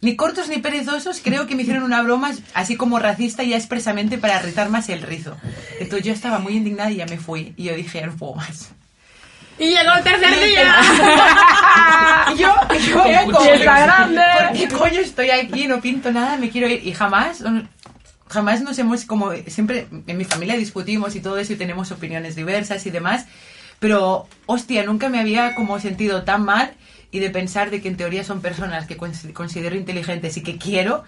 ni cortos ni perezosos, creo que me hicieron una broma así como racista ya expresamente para rizar más el rizo. Entonces yo estaba muy indignada y ya me fui. Y yo dije, no puedo más. Y llegó el tercer día. Yo, yo era como, Fiesta grande. ¿por qué coño estoy aquí? No pinto nada, me quiero ir. Y jamás, jamás nos hemos, como siempre en mi familia discutimos y todo eso y tenemos opiniones diversas y demás. Pero, hostia, nunca me había como sentido tan mal y de pensar de que en teoría son personas que cons- considero inteligentes y que quiero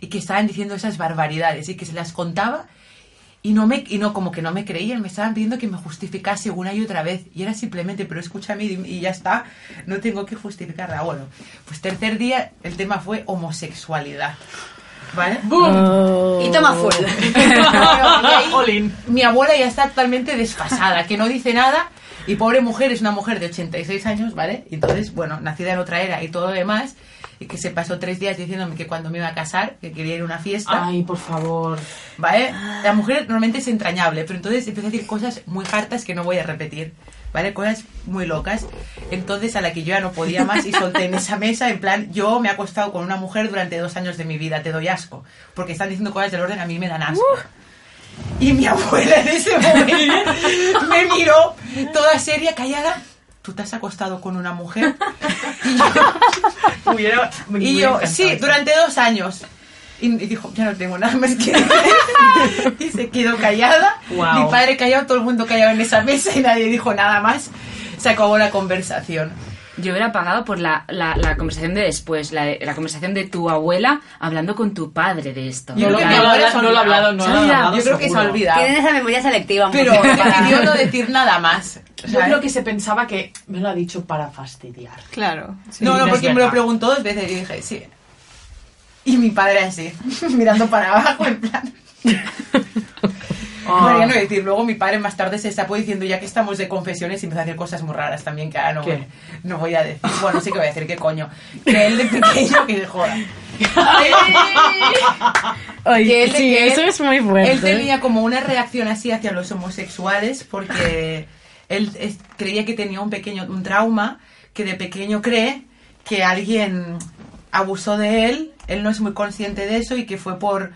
y que estaban diciendo esas barbaridades y que se las contaba y no me y no como que no me creían me estaban pidiendo que me justificase una y otra vez y era simplemente pero escúchame y, y ya está no tengo que justificar nada bueno pues tercer día el tema fue homosexualidad vale Y toma full. Y ahí, Olin. mi abuela ya está totalmente desfasada, que no dice nada. Y pobre mujer, es una mujer de 86 años, ¿vale? Y entonces, bueno, nacida en otra era y todo lo demás. Y que se pasó tres días diciéndome que cuando me iba a casar, que quería ir a una fiesta. Ay, por favor. ¿Vale? La mujer normalmente es entrañable, pero entonces empieza a decir cosas muy hartas que no voy a repetir. ¿Vale? Cosas muy locas. Entonces, a la que yo ya no podía más y solté en esa mesa, en plan, yo me he acostado con una mujer durante dos años de mi vida, te doy asco. Porque están diciendo cosas del orden, a mí me dan asco. Y mi abuela en ese momento me miró toda seria, callada. ¿Tú te has acostado con una mujer? Y yo, Hubiera- me y yo, sí, eso. durante dos años. Y, dijo, ya no tengo nada más que decir. y se quedó callada. Guau. Mi padre callado, todo el mundo callado en esa mesa y nadie dijo nada más. Se acabó la conversación. Yo hubiera pagado por la, la, la conversación de después, la, la conversación de tu abuela hablando con tu padre de esto. Yo No, lo- creo que no lo ha hablado, no lo ha hablado, Yo creo que se ha olvidado. Tienen esa memoria selectiva. Pero decidió no decir nada más. Yo ¿sabes? creo que se pensaba que me lo ha dicho para fastidiar. Claro. sí. no, no, porque me lo preguntó dos veces y dije, sí. Y mi padre así, mirando para abajo, en plan. Ah. Bueno, ya no decir, luego mi padre más tarde se escapó diciendo, ya que estamos de confesiones y empezó a hacer cosas muy raras también, que ahora no, voy, no voy a decir. Bueno, sí que voy a decir, ¿qué coño? Que él de pequeño, que se joda. Oye, Que él- sí, que él- eso es muy fuerte. Él tenía como una reacción así hacia los homosexuales porque él es- creía que tenía un pequeño un trauma que de pequeño cree que alguien abusó de él, él no es muy consciente de eso y que fue por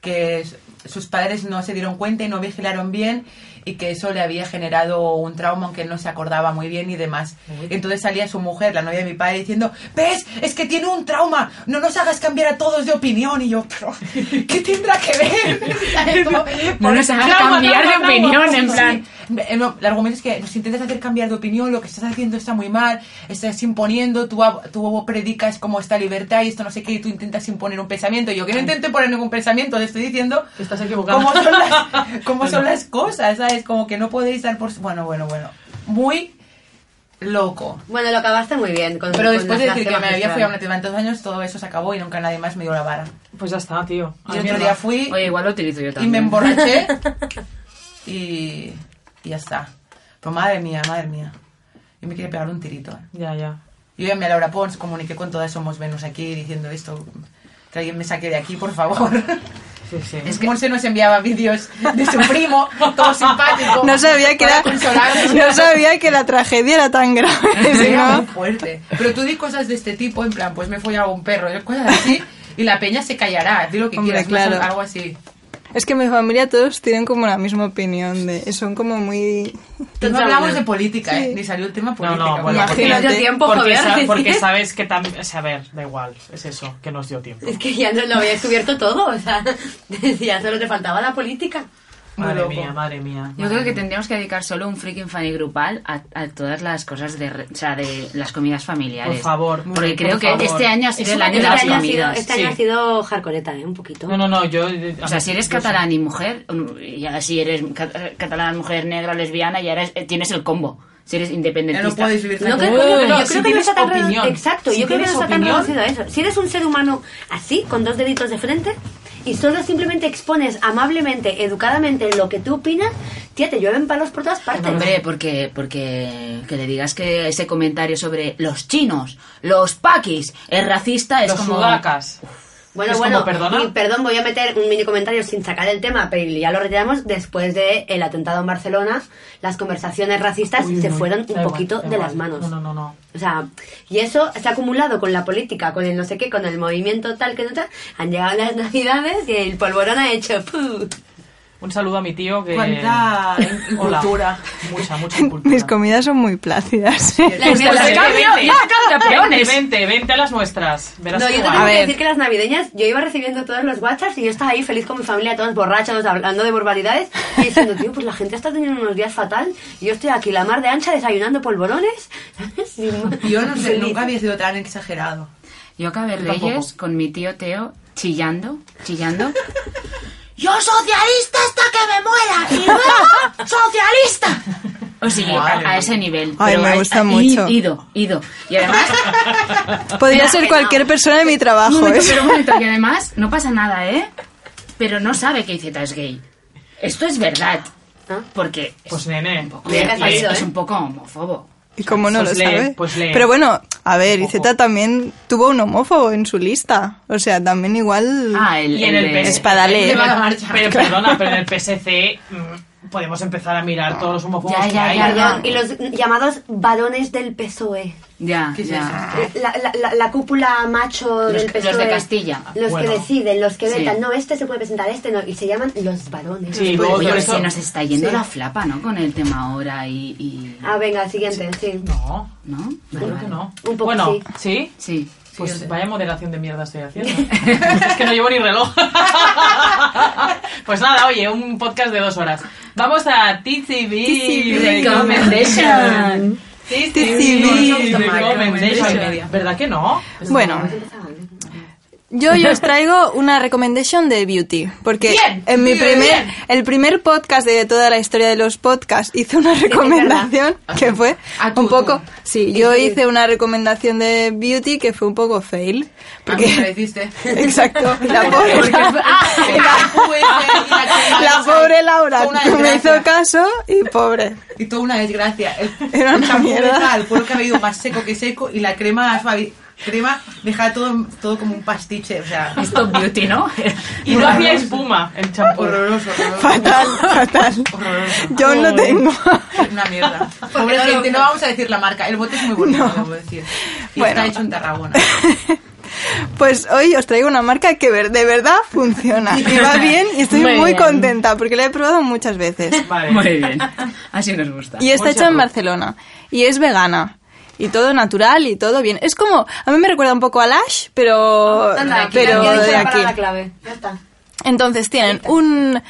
que sus padres no se dieron cuenta y no vigilaron bien y que eso le había generado un trauma aunque él no se acordaba muy bien y demás. Entonces salía su mujer, la novia de mi padre, diciendo, ¿ves? Es que tiene un trauma, no nos hagas cambiar a todos de opinión. Y yo, pero, ¿qué tendrá que ver? No nos hagas Trauma, cambiar de trauma, opinión, en plan. sí. Eh, no, el argumento es que nos intentas hacer cambiar de opinión, lo que estás haciendo está muy mal, estás imponiendo, tú, tú predicas como esta libertad y esto no sé qué, y tú intentas imponer un pensamiento. Yo que no intento poner ningún pensamiento, le estoy diciendo estás equivocando. cómo son las, cómo son las cosas, ¿sabes? Como que no podéis dar por... Bueno, bueno, bueno. Muy loco. Bueno, lo acabaste muy bien. Con, Pero con después de decir que frase me había magistral. fui a una tienda tantos años, todo eso se acabó y nunca nadie más me dio la vara. Pues ya está, tío. A Y mí otro día fui Oye, igual lo utilizo yo y también. me emborraché y, y ya está. Pero madre mía, madre mía. Yo me quiere pegar un tirito. ¿eh? Ya, ya. Yo llamé a Laura Pons, comuniqué con todas Somos Venus aquí diciendo esto. Que alguien me saque de aquí, por favor. Sí, sí. Es que Monse nos enviaba vídeos de su primo, todo simpático. No sabía que era, no sabía que la tragedia era tan grave. Era no- muy fuerte. Pero tú di cosas de este tipo, en plan, pues me fui a un perro, cosas así, y la peña se callará. Di lo que Hombre, quieras, claro. algo así. Es que en mi familia todos tienen como la misma opinión de son como muy No hablamos de política, ¿eh? Sí. Ni salió el tema No, política. no, bueno, Imagínate. porque, Nos dio tiempo, porque, joder. sa- porque sabes que también... O sea, a ver, da igual, es eso, que nos dio tiempo. Es que ya no lo había descubierto todo, o sea, decía, solo te faltaba la política. Madre loco. mía, madre mía. Yo madre creo que mía. tendríamos que dedicar solo un freaking funny grupal a, a todas las cosas de, re- o sea, de las comidas familiares. Por favor, Porque por creo que favor. este año ha sido Es el año de las año, ha sido, comidas. este año sí. ha sido hardcoreeta, ¿eh? Un poquito. No, no, no, yo... O sea, si eres catalana y mujer, y ya si eres ca- catalana, mujer, negra, lesbiana, ya eres, eh, tienes el combo. Si eres Ya independentista. no puedes vivir tan No, coño, no, yo si creo que no está tan. Exacto, Si yo creo que no está tan reducido a eso. Si eres un ser humano así, con dos deditos de frente, y solo simplemente expones amablemente, educadamente lo que tú opinas, tía, te llueven palos por todas partes. Hombre, porque, porque que le digas que ese comentario sobre los chinos, los paquis, es racista, es Los como... sudacas. Bueno, Es bueno, como, ¿perdona? y perdón, voy a meter un mini comentario sin sacar el tema, pero ya lo retiramos. Después del el atentado en Barcelona, las conversaciones racistas Uy, se no, fueron un poquito de igual. las manos. No, no, no, no. O sea, y eso se ha acumulado con la política, con el no sé qué, con el movimiento tal que no tal. Han llegado las navidades y el polvorón ha hecho ¡pu! Un saludo a mi tío que... Cuánta Hola. cultura. Mucha, mucha cultura. Mis comidas son muy plácidas. La Pues te las cambio, Vente, ya. Vente, vente a las nuestras. Verás No, yo guay. tengo A que decir que las navideñas yo iba recibiendo todos los WhatsApps y yo estaba ahí feliz con mi familia, todos borrachos, hablando de barbaridades y diciendo, tío, pues la gente está teniendo unos días fatal y yo estoy aquí la mar de ancha desayunando polvorones. Yo no sé, nunca había sido tan exagerado. Yo acabé. Reyes con mi tío Teo chillando, chillando. ¡Yo socialista hasta que me muera! ¡Y luego socialista! O sea, Madre a, ese nivel. Ay, pero me a- gusta a- mucho. Ido, ido. Y además... Podría ser cualquier persona de mi un trabajo. momento, eso. pero un momento, y además no pasa nada, ¿eh? Pero no sabe que Izeta es gay. Esto es verdad. ¿Ah? Porque es, Pues nene, un poco, Mira que ha es- es ¿eh? un poco homófobo. ¿Y cómo no Pues lo lee, sabe? pues lee. Pero bueno, a ver, Ojo. Izeta también tuvo un homófobo en su lista. O sea, también igual... Ah, el, Y en el de- PS. Espadale. Lleva la marcha. Pero perdona, pero en el PSC mm, podemos empezar a mirar todos los homófobos Ya, que ya, hay. ya, Perdón, y los llamados varones del PSOE. Ya, ¿Qué es ya. La, la- la- la cúpula macho Los del que- PSOE. los de Castilla. Los Bueno. que deciden, los que Sí. vetan. No, este se puede presentar, este no. Y se llaman los varones. Sí, Pues, Oye, eso- se nos está yendo Sí. la flapa, ¿no? Con el tema ahora y... y- Ah, venga, siguiente, sí. No, ¿No? yo Vale, creo que vale. no. Un poco bueno, sí. ¿sí? Pues vaya moderación de mierda estoy haciendo. es que no llevo ni reloj. pues nada, oye, un podcast de dos horas. Vamos a TCB Recommendation. TCB TCB Recommendation. ¿Verdad que no? Bueno, yo, yo os traigo una recommendation de beauty, porque Bien, en mi primer, bien. el primer podcast de toda la historia de los podcasts hice una recomendación que fue Ah, un poco, sí, yo hice una recomendación de beauty que fue un poco fail, A mí me porque, hiciste. exacto, la pobre, la pobre Laura no me hizo caso y pobre. Y toda una desgracia. El, Era el una champú mierda. el cuero cabelludo más seco que seco y la crema suavi- crema deja todo, todo como un pastiche. O sea, Stop Beauty, ¿no? Y no hacía espuma el champú. horroroso, horroroso. Fatal, fatal. Horroroso. Yo no tengo. Una mierda. Pobre gente, no vamos a decir la marca. El bote es muy bonito, debo decir. Y Bueno. está hecho en Tarragona. Pues hoy os traigo una marca que ver- de verdad funciona y va bien y estoy Muy contenta porque la he probado muchas veces. Vale. Muy bien. Así nos gusta. Y está Mucho hecha en. Barcelona y es vegana y todo natural y todo bien. Es como, a mí me recuerda un poco a Lash, pero, Anda, dicho de aquí. palabra clave. Ya está. Entonces tienen un...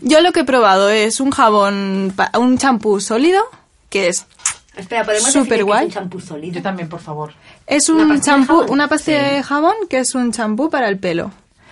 Yo lo que he probado es un jabón, pa- un champú sólido, que es... Espera, ¿podemos Súper decir que guay. es un champú sólido? Yo también, por favor. Es ¿Una un champú, jabón? una pastilla de jabón que es un champú para el pelo.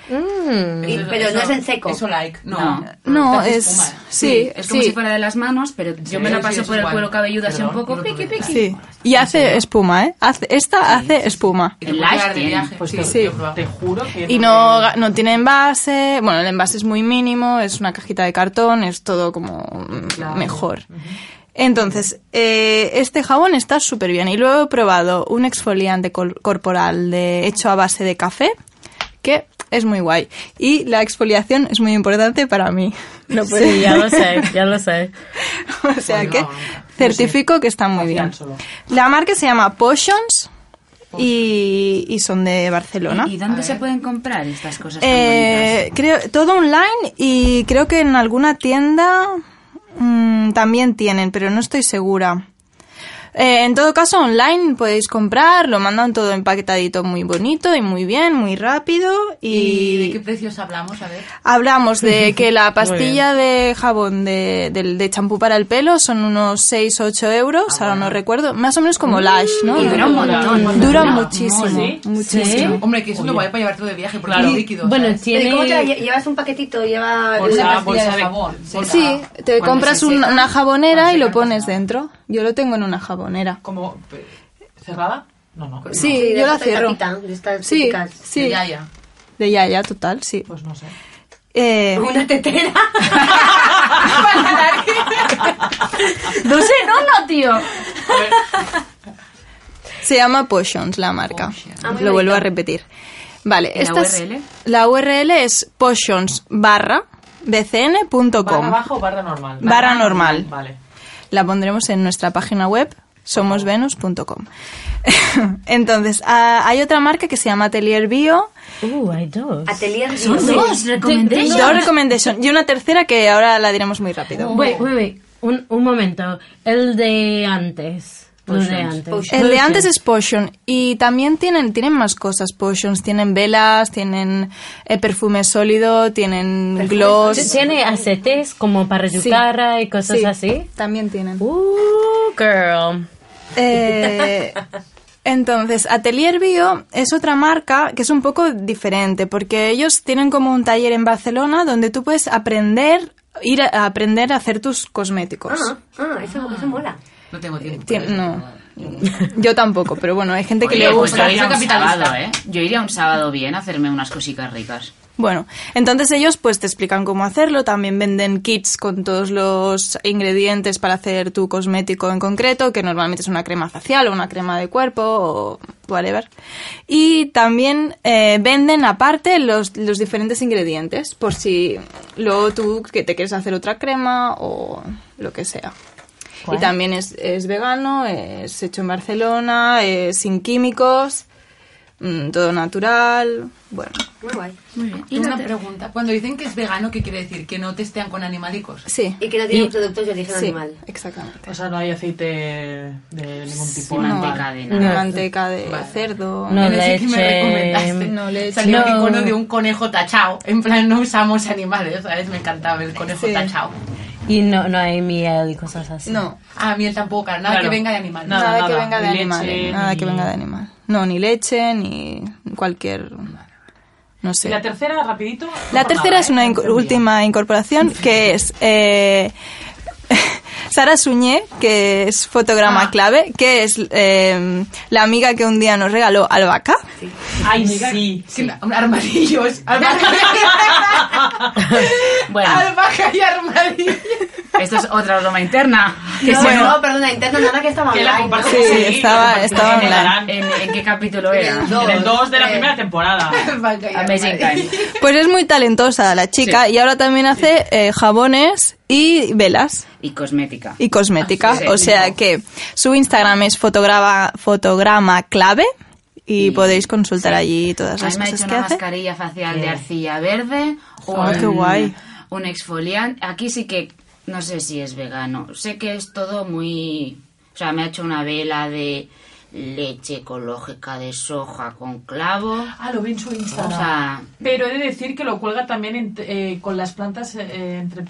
Mm. Y- pero no es en seco. Eso like. No. No. Es... espuma. Sí, Es como sí. si fuera de las manos, pero yo me la paso por el cuero cabelludo así un poco piqui piqui. Sí. Y hace espuma, ¿eh? Hace, esta hace espuma. El Lash tiene. Pues sí, te, juro que... Y no, no tiene envase, bueno, el envase es muy mínimo, es una cajita de cartón, es todo como Claro. mejor. Entonces, eh, este jabón está súper bien y luego he probado un exfoliante corporal de, hecho a base de café, que es muy guay. Y la exfoliación es muy importante para mí. No puede- Sí, ya lo sé, ya lo sé. o sea Pues que no, no. certifico que está muy bien. La marca se llama Potions y, y son de Barcelona. ¿Y dónde se pueden comprar estas cosas tan Eh, creo todo online y creo que en alguna tienda mm, también tienen, pero no estoy segura. Eh, en todo caso, online podéis comprar, lo mandan todo empaquetadito muy bonito y muy bien, muy rápido. ¿Y Y, de qué precios hablamos? A ver. hablamos de que la pastilla de jabón de, del- de champú para el pelo son unos 6 8 euros, ahora no recuerdo, más o menos como Lash, ¿no? Y dura un montón. Dura muchísimo, ¿Sí? muchísimo. Hombre, que eso lo voy a llevar todo de viaje porque Claro. es líquido. Bueno, ¿sabes? Pero ¿y ¿Cómo te tiene... lle- llevas un paquetito? Lleva Bolsa, Una pastilla bolsa de de- jabón. Sí, te compras una jabonera y lo pones dentro. Yo lo tengo en una jabonera. ¿Como cerrada? No, no. Sí, de yo la cierro. tapita, de estas Sí, típicas. sí. Ya, ya. De Yaya, total, sí. Pues no sé. Eh, Una tetera. No sé, no, no, tío. se llama Potions la marca. Potions. Ah, Lo vuelvo a repetir. Vale, ¿Y la esta es- URL? la URL es potions barra ¿Barra bcn.com. baja o barra normal? Barra normal. Vale. La pondremos en nuestra página web somosvenus.com. Entonces, ah, hay otra marca que se llama Atelier Bio, Uh, hay dos. Atelier Son Bio. dos recomendation. dos recommendation y una tercera que ahora la diremos muy rápido. Wait, wait, wait. Un, un momento. El de antes. El de antes. El de antes es Potion y también tienen, tienen más cosas Potions. Tienen velas, tienen eh, perfume sólido, tienen gloss. Tiene acetes como para tu Sí. cara y cosas Sí, así. También tienen. Uh, girl. Eh, entonces, Atelier Bio es otra marca que es un poco diferente porque ellos tienen como un taller en Barcelona donde tú puedes aprender, ir a, a aprender a hacer tus cosméticos. Ah, ah, eso, eso mola. No tengo tiempo. Tien- no, yo tampoco, pero bueno, hay gente que Oye, le pues gusta. yo iría un sábado, ¿eh? Yo iría un sábado bien a hacerme unas cositas ricas. Bueno, entonces ellos pues te explican cómo hacerlo, también venden kits con todos los ingredientes para hacer tu cosmético en concreto, que normalmente es una crema facial o una crema de cuerpo o whatever. Y también eh, venden aparte los, los diferentes ingredientes, por si luego tú que te quieres hacer otra crema o lo que sea. Y también es, es vegano, es hecho en Barcelona, es sin químicos, mm, todo natural, bueno. Muy guay. Muy bien. Y una pregunta. Cuando dicen que es vegano, ¿qué quiere decir? ¿Que no testean con animalicos? Sí. Y que no tiene Y- productos de origen Sí, animal. exactamente. O sea, no hay aceite de ningún tipo. Sin animal. manteca de manteca de cerdo. No, En ese que me leche. recomendaste. No leche. Salió No. un icono de un conejo tachado. En plan, no usamos animales, ¿sabes? Me encantaba el conejo Sí. tachado. Y no, no hay miel y cosas así. No, Ah, miel tampoco, nada Claro. que venga de animal. Nada, nada, que venga de ni animal. leche, nada ni- que venga de animal. No, ni leche, ni cualquier... No Y sé. la tercera, rapidito. La tercera nada, es ¿eh? una entendía. última incorporación que es eh, Sara Suñé, que es fotograma Ah. clave, que es eh, la amiga que un día nos regaló albahaca. Ay, sí. Sí, armadillos. Albahaca, Bueno, albahaca y armadillos. esto es otra broma interna. Que No, si bueno, no, perdona, interna, nada que estaba Sí, estaba- estaba compartimos online. en ¿en, en qué capítulo era? Dos. En el 2 de la Eh. primera temporada. Albahaca y Amazing. Time. Pues es muy talentosa la chica Sí. y ahora también hace eh, jabones y velas. Y cosmética. y cosmética. Sí. o sea que su Instagram es fotograma, fotograma clave y Y- podéis consultar allí todas A las mí me ha cosas hecho que una hace. mascarilla facial de arcilla verde. Oh, qué guay. Un exfoliante. Aquí sí que no sé si es vegano. Sé que es todo muy... O sea, me ha hecho una vela de leche ecológica de soja con clavo. Ah, lo vi en su Instagram. O sea, Pero he de decir que lo cuelga también en- eh, con las plantas eh, entre...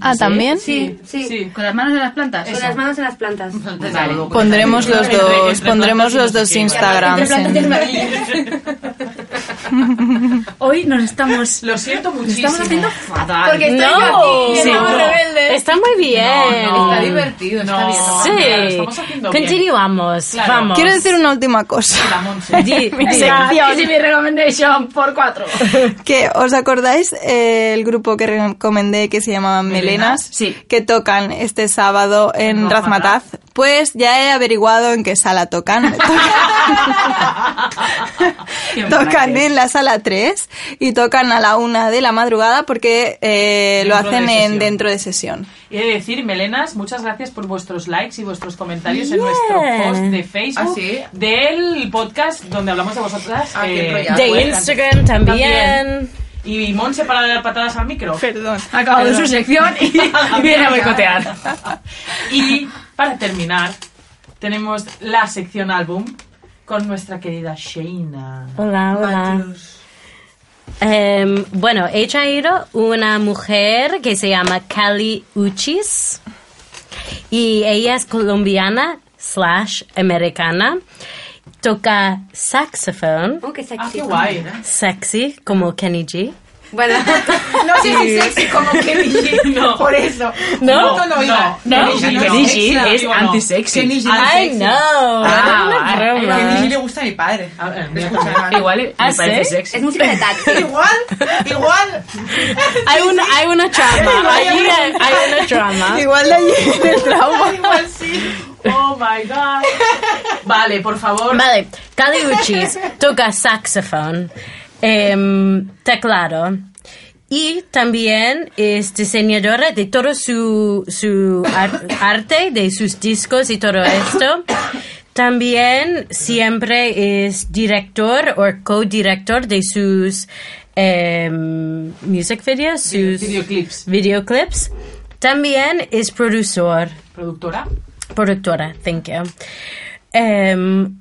Ah, ¿Sí? ¿también? Sí, sí. con las manos en las plantas. Con las manos en las plantas. Vale. Pondremos los dos, entre pondremos los dos sé Hoy nos estamos... Lo siento muchísimo. Estamos haciendo fatal. Porque estoy yo No, aquí, y Sí, estamos no. rebeldes. Está muy bien. No, no. Está divertido, está No. bien. Sí. Lo estamos haciendo bien. Continuamos. Claro. Vamos. Quiero decir una última cosa. La Easy mi recommendation por cuatro. Que os acordáis eh, el grupo que recomendé que se llamaban Melenas, Sí. que tocan este sábado En Razmataz. Pues ya he averiguado en qué sala tocan. Tocan en la sala 3 y tocan a la una de la madrugada porque eh, lo de hacen en dentro de sesión. Y he de decir, Melenas, muchas gracias por vuestros likes y vuestros comentarios en nuestro post de Facebook ¿Ah, sí? del podcast donde hablamos de vosotras. Ah, eh. De Instagram también. Y Monse para dar patadas al micro. Perdón. Ha acabado su sección y, y viene a boicotear. Y para terminar, tenemos la sección álbum con nuestra querida Sheina. Hola, hola. Em, bueno, he traído una mujer que se llama Cali Uchis y ella es colombiana slash americana. Toca saxofón, Oh, qué sexy. Ah, qué guay. sexy como Kenny G. Bueno, No sé si sexy como Kenny G. No. Por eso. No, no, no, no, Kenny G no Kenny es G sexy. es antisexy. Kenny G no know. Ah, Kenny. G le gusta a mi padre. Igual ¿Ah, me parece sí? sexy. es música de taxi. Igual, igual. Hay una, hay una trama. Allí hay, hay una trama. Igual de allí en el trauma. Igual sí. Oh my god. Vale, por favor. Vale, Cali Uchis toca saxofón, em, teclado y también es diseñadora de todo su, su ar- arte, de sus discos y todo esto. También siempre es director o co-director de sus em, music videos, sus Videoclips. videoclips. También es productor Productora. Productora, thank you. Em,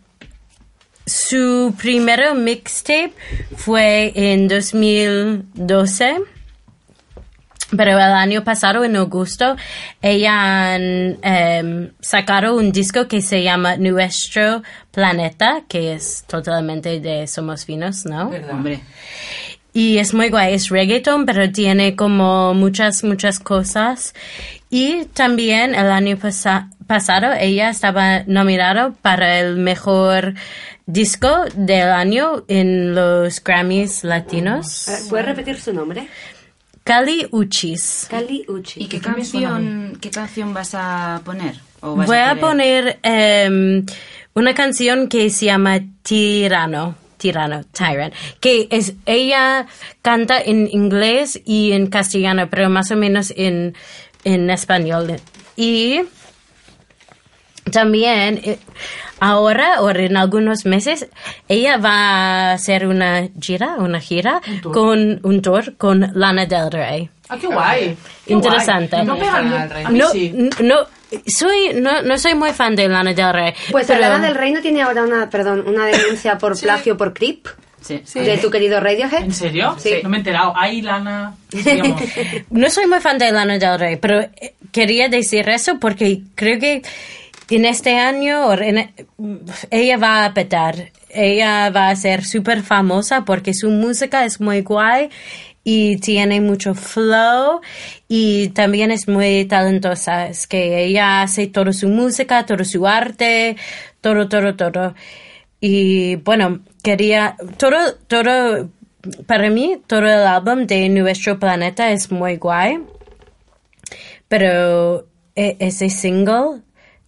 su primero mixtape fue en 2012, pero el año pasado, en agosto, ella em, sacaron un disco que se llama Nuestro Planeta, que es totalmente de Somos Finos, ¿no? Hombre. Y es muy guay, es reggaeton, pero tiene como muchas, muchas cosas. Y también el año pasa- pasado ella estaba nominada para el mejor disco del año en los Grammys latinos. ¿Puedes repetir su nombre? Cali Uchis. Cali Uchi. ¿Y qué ¿Por qué me suena a canción, qué canción vas a poner? ¿O vas Voy a poner em, una canción que se llama Tirano. Tirano, Tyrant, que es, ella canta en inglés y en castellano, pero más o menos en, en español. Y también eh, ahora o en algunos meses ella va a hacer una gira, una gira Un con un tour con Lana Del Rey. Ah, qué guay. Qué Interesante. guay. No. A mí sí. no, soy, no, no soy muy fan de Lana Del Rey. Pues pero- Lana del Rey no tiene ahora una, perdón, una denuncia por plagio por Creep Sí. de tu querido Radiohead. ¿En serio? Sí. No me he enterado. Ay, Lana. digamos. No soy muy fan de Lana Del Rey, pero eh, quería decir eso porque creo que en este año en- ella va a petar. Ella va a ser súper famosa porque su música es muy guay y tiene mucho flow y también es muy talentosa. Es que ella hace toda su música, todo su arte, todo, todo, todo. Y bueno, quería, todo, todo, para mí, todo el álbum de Nuestro Planeta es muy guay. Pero e- ese single,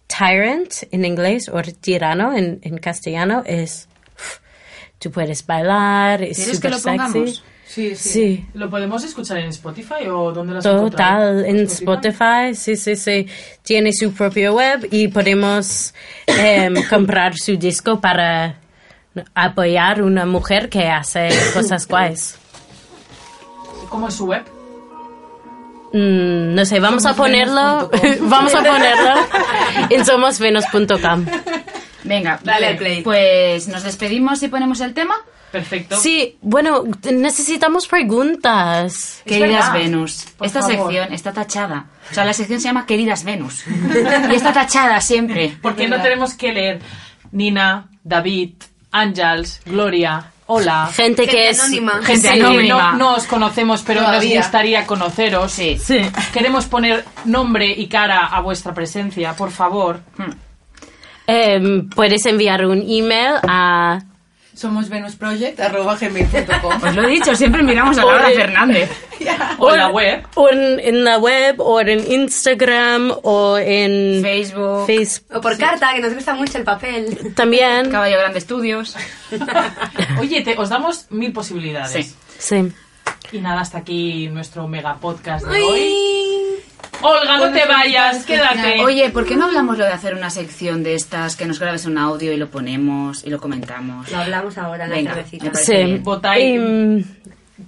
Tyrant en inglés o Tirano en, en castellano, es. Tú puedes bailar, es ¿Quieres que súper sexy. pongamos? Sí, sí. Sí. ¿Lo podemos escuchar en Spotify o dónde lo Total, encontrado? en Spotify, sí, sí, sí. Tiene su propio web y podemos em, comprar su disco para apoyar a una mujer que hace cosas guays. ¿Cómo es su web? Mm, no sé, vamos a ponerlo, vamos a ponerlo en somosvenos.com. Venga, Dale al play. Pues nos despedimos y ponemos el tema. Perfecto. Sí, bueno, necesitamos preguntas. Es Queridas verdad. Venus. Por Esta favor. sección está tachada. O sea, la sección se llama Queridas Venus. y está tachada siempre. Porque no tenemos que leer Nina, David, Ángels, Gloria, Hola. Gente que es... anónima. Gente Sí, anónima. no, no os conocemos, pero Todavía. nos gustaría conoceros. Sí. Sí. Queremos poner nombre y cara a vuestra presencia, por favor. Em, puedes enviar un email a... Somos venusproject.gmail.com Os lo he dicho, siempre miramos a Laura. Fernández. O en la web. O en, en la web, o en Instagram, o en Facebook, Facebook. O por carta, que nos gusta mucho el papel. También. Caballo Grande Estudios. Oye, te- os damos mil posibilidades. Sí. Sí. Y nada, hasta aquí nuestro mega podcast de hoy. Olga, no te vayas, quédate. Oye, ¿por qué no hablamos lo de hacer una sección de estas que nos grabes un audio y lo ponemos y lo comentamos? Lo hablamos ahora en la Venga, Sí. Votáis. Mm,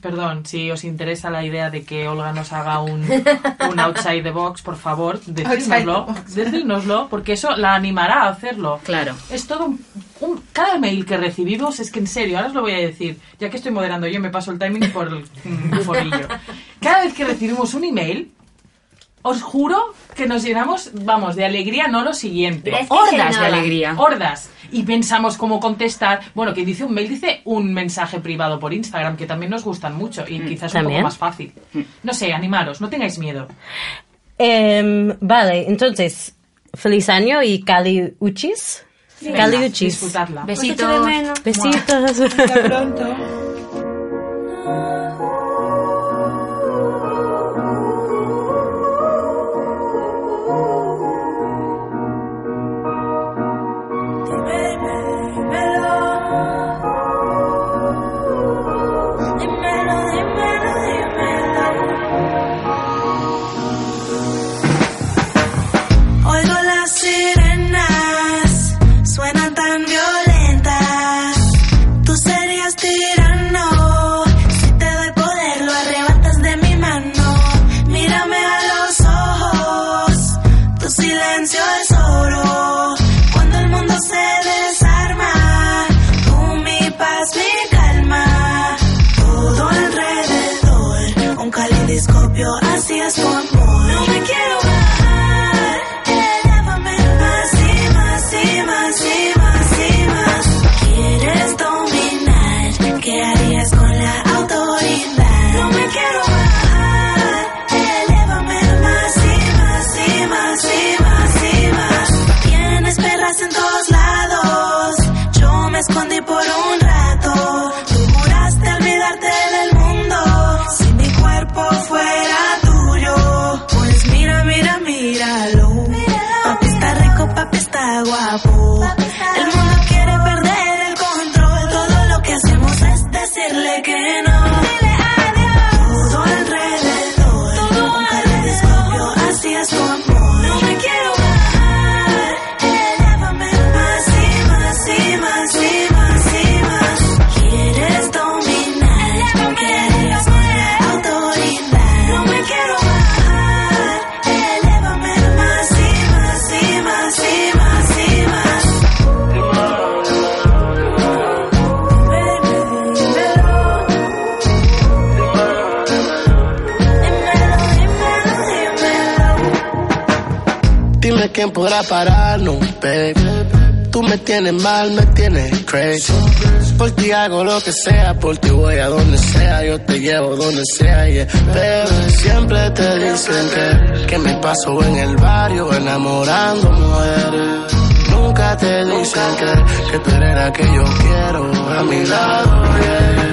perdón, si os interesa la idea de que Olga nos haga un, un outside the box, por favor, decídnoslo, decídnoslo, porque eso la animará a hacerlo. Claro. Es todo un, un- Cada mail que recibimos, es que en serio, ahora os lo voy a decir, ya que estoy moderando yo, me paso el timing por el mm, forrillo. Cada vez que recibimos un email, os juro que nos llenamos, vamos, de alegría, no lo siguiente. Es que Hordas de nada. alegría. Hordas. Y pensamos cómo contestar. Bueno, que dice un mail, dice un mensaje privado por Instagram, que también nos gustan mucho y quizás un También. poco más fácil. No sé, animaros, no tengáis miedo. Em, vale, entonces, feliz año y Cali Uchis. Cali Venga, Uchis. De Besitos. menos. Besitos. Hasta pronto. Quién podrá pararnos, baby. Tú me tienes mal, me tienes crazy. Por ti hago lo que sea, por ti voy a donde sea, yo te llevo donde sea, yeah. Baby, siempre te dicen que, que me paso en el barrio enamorando mujeres. Nunca te dicen que, que tú eres la que yo quiero a mi lado, yeah.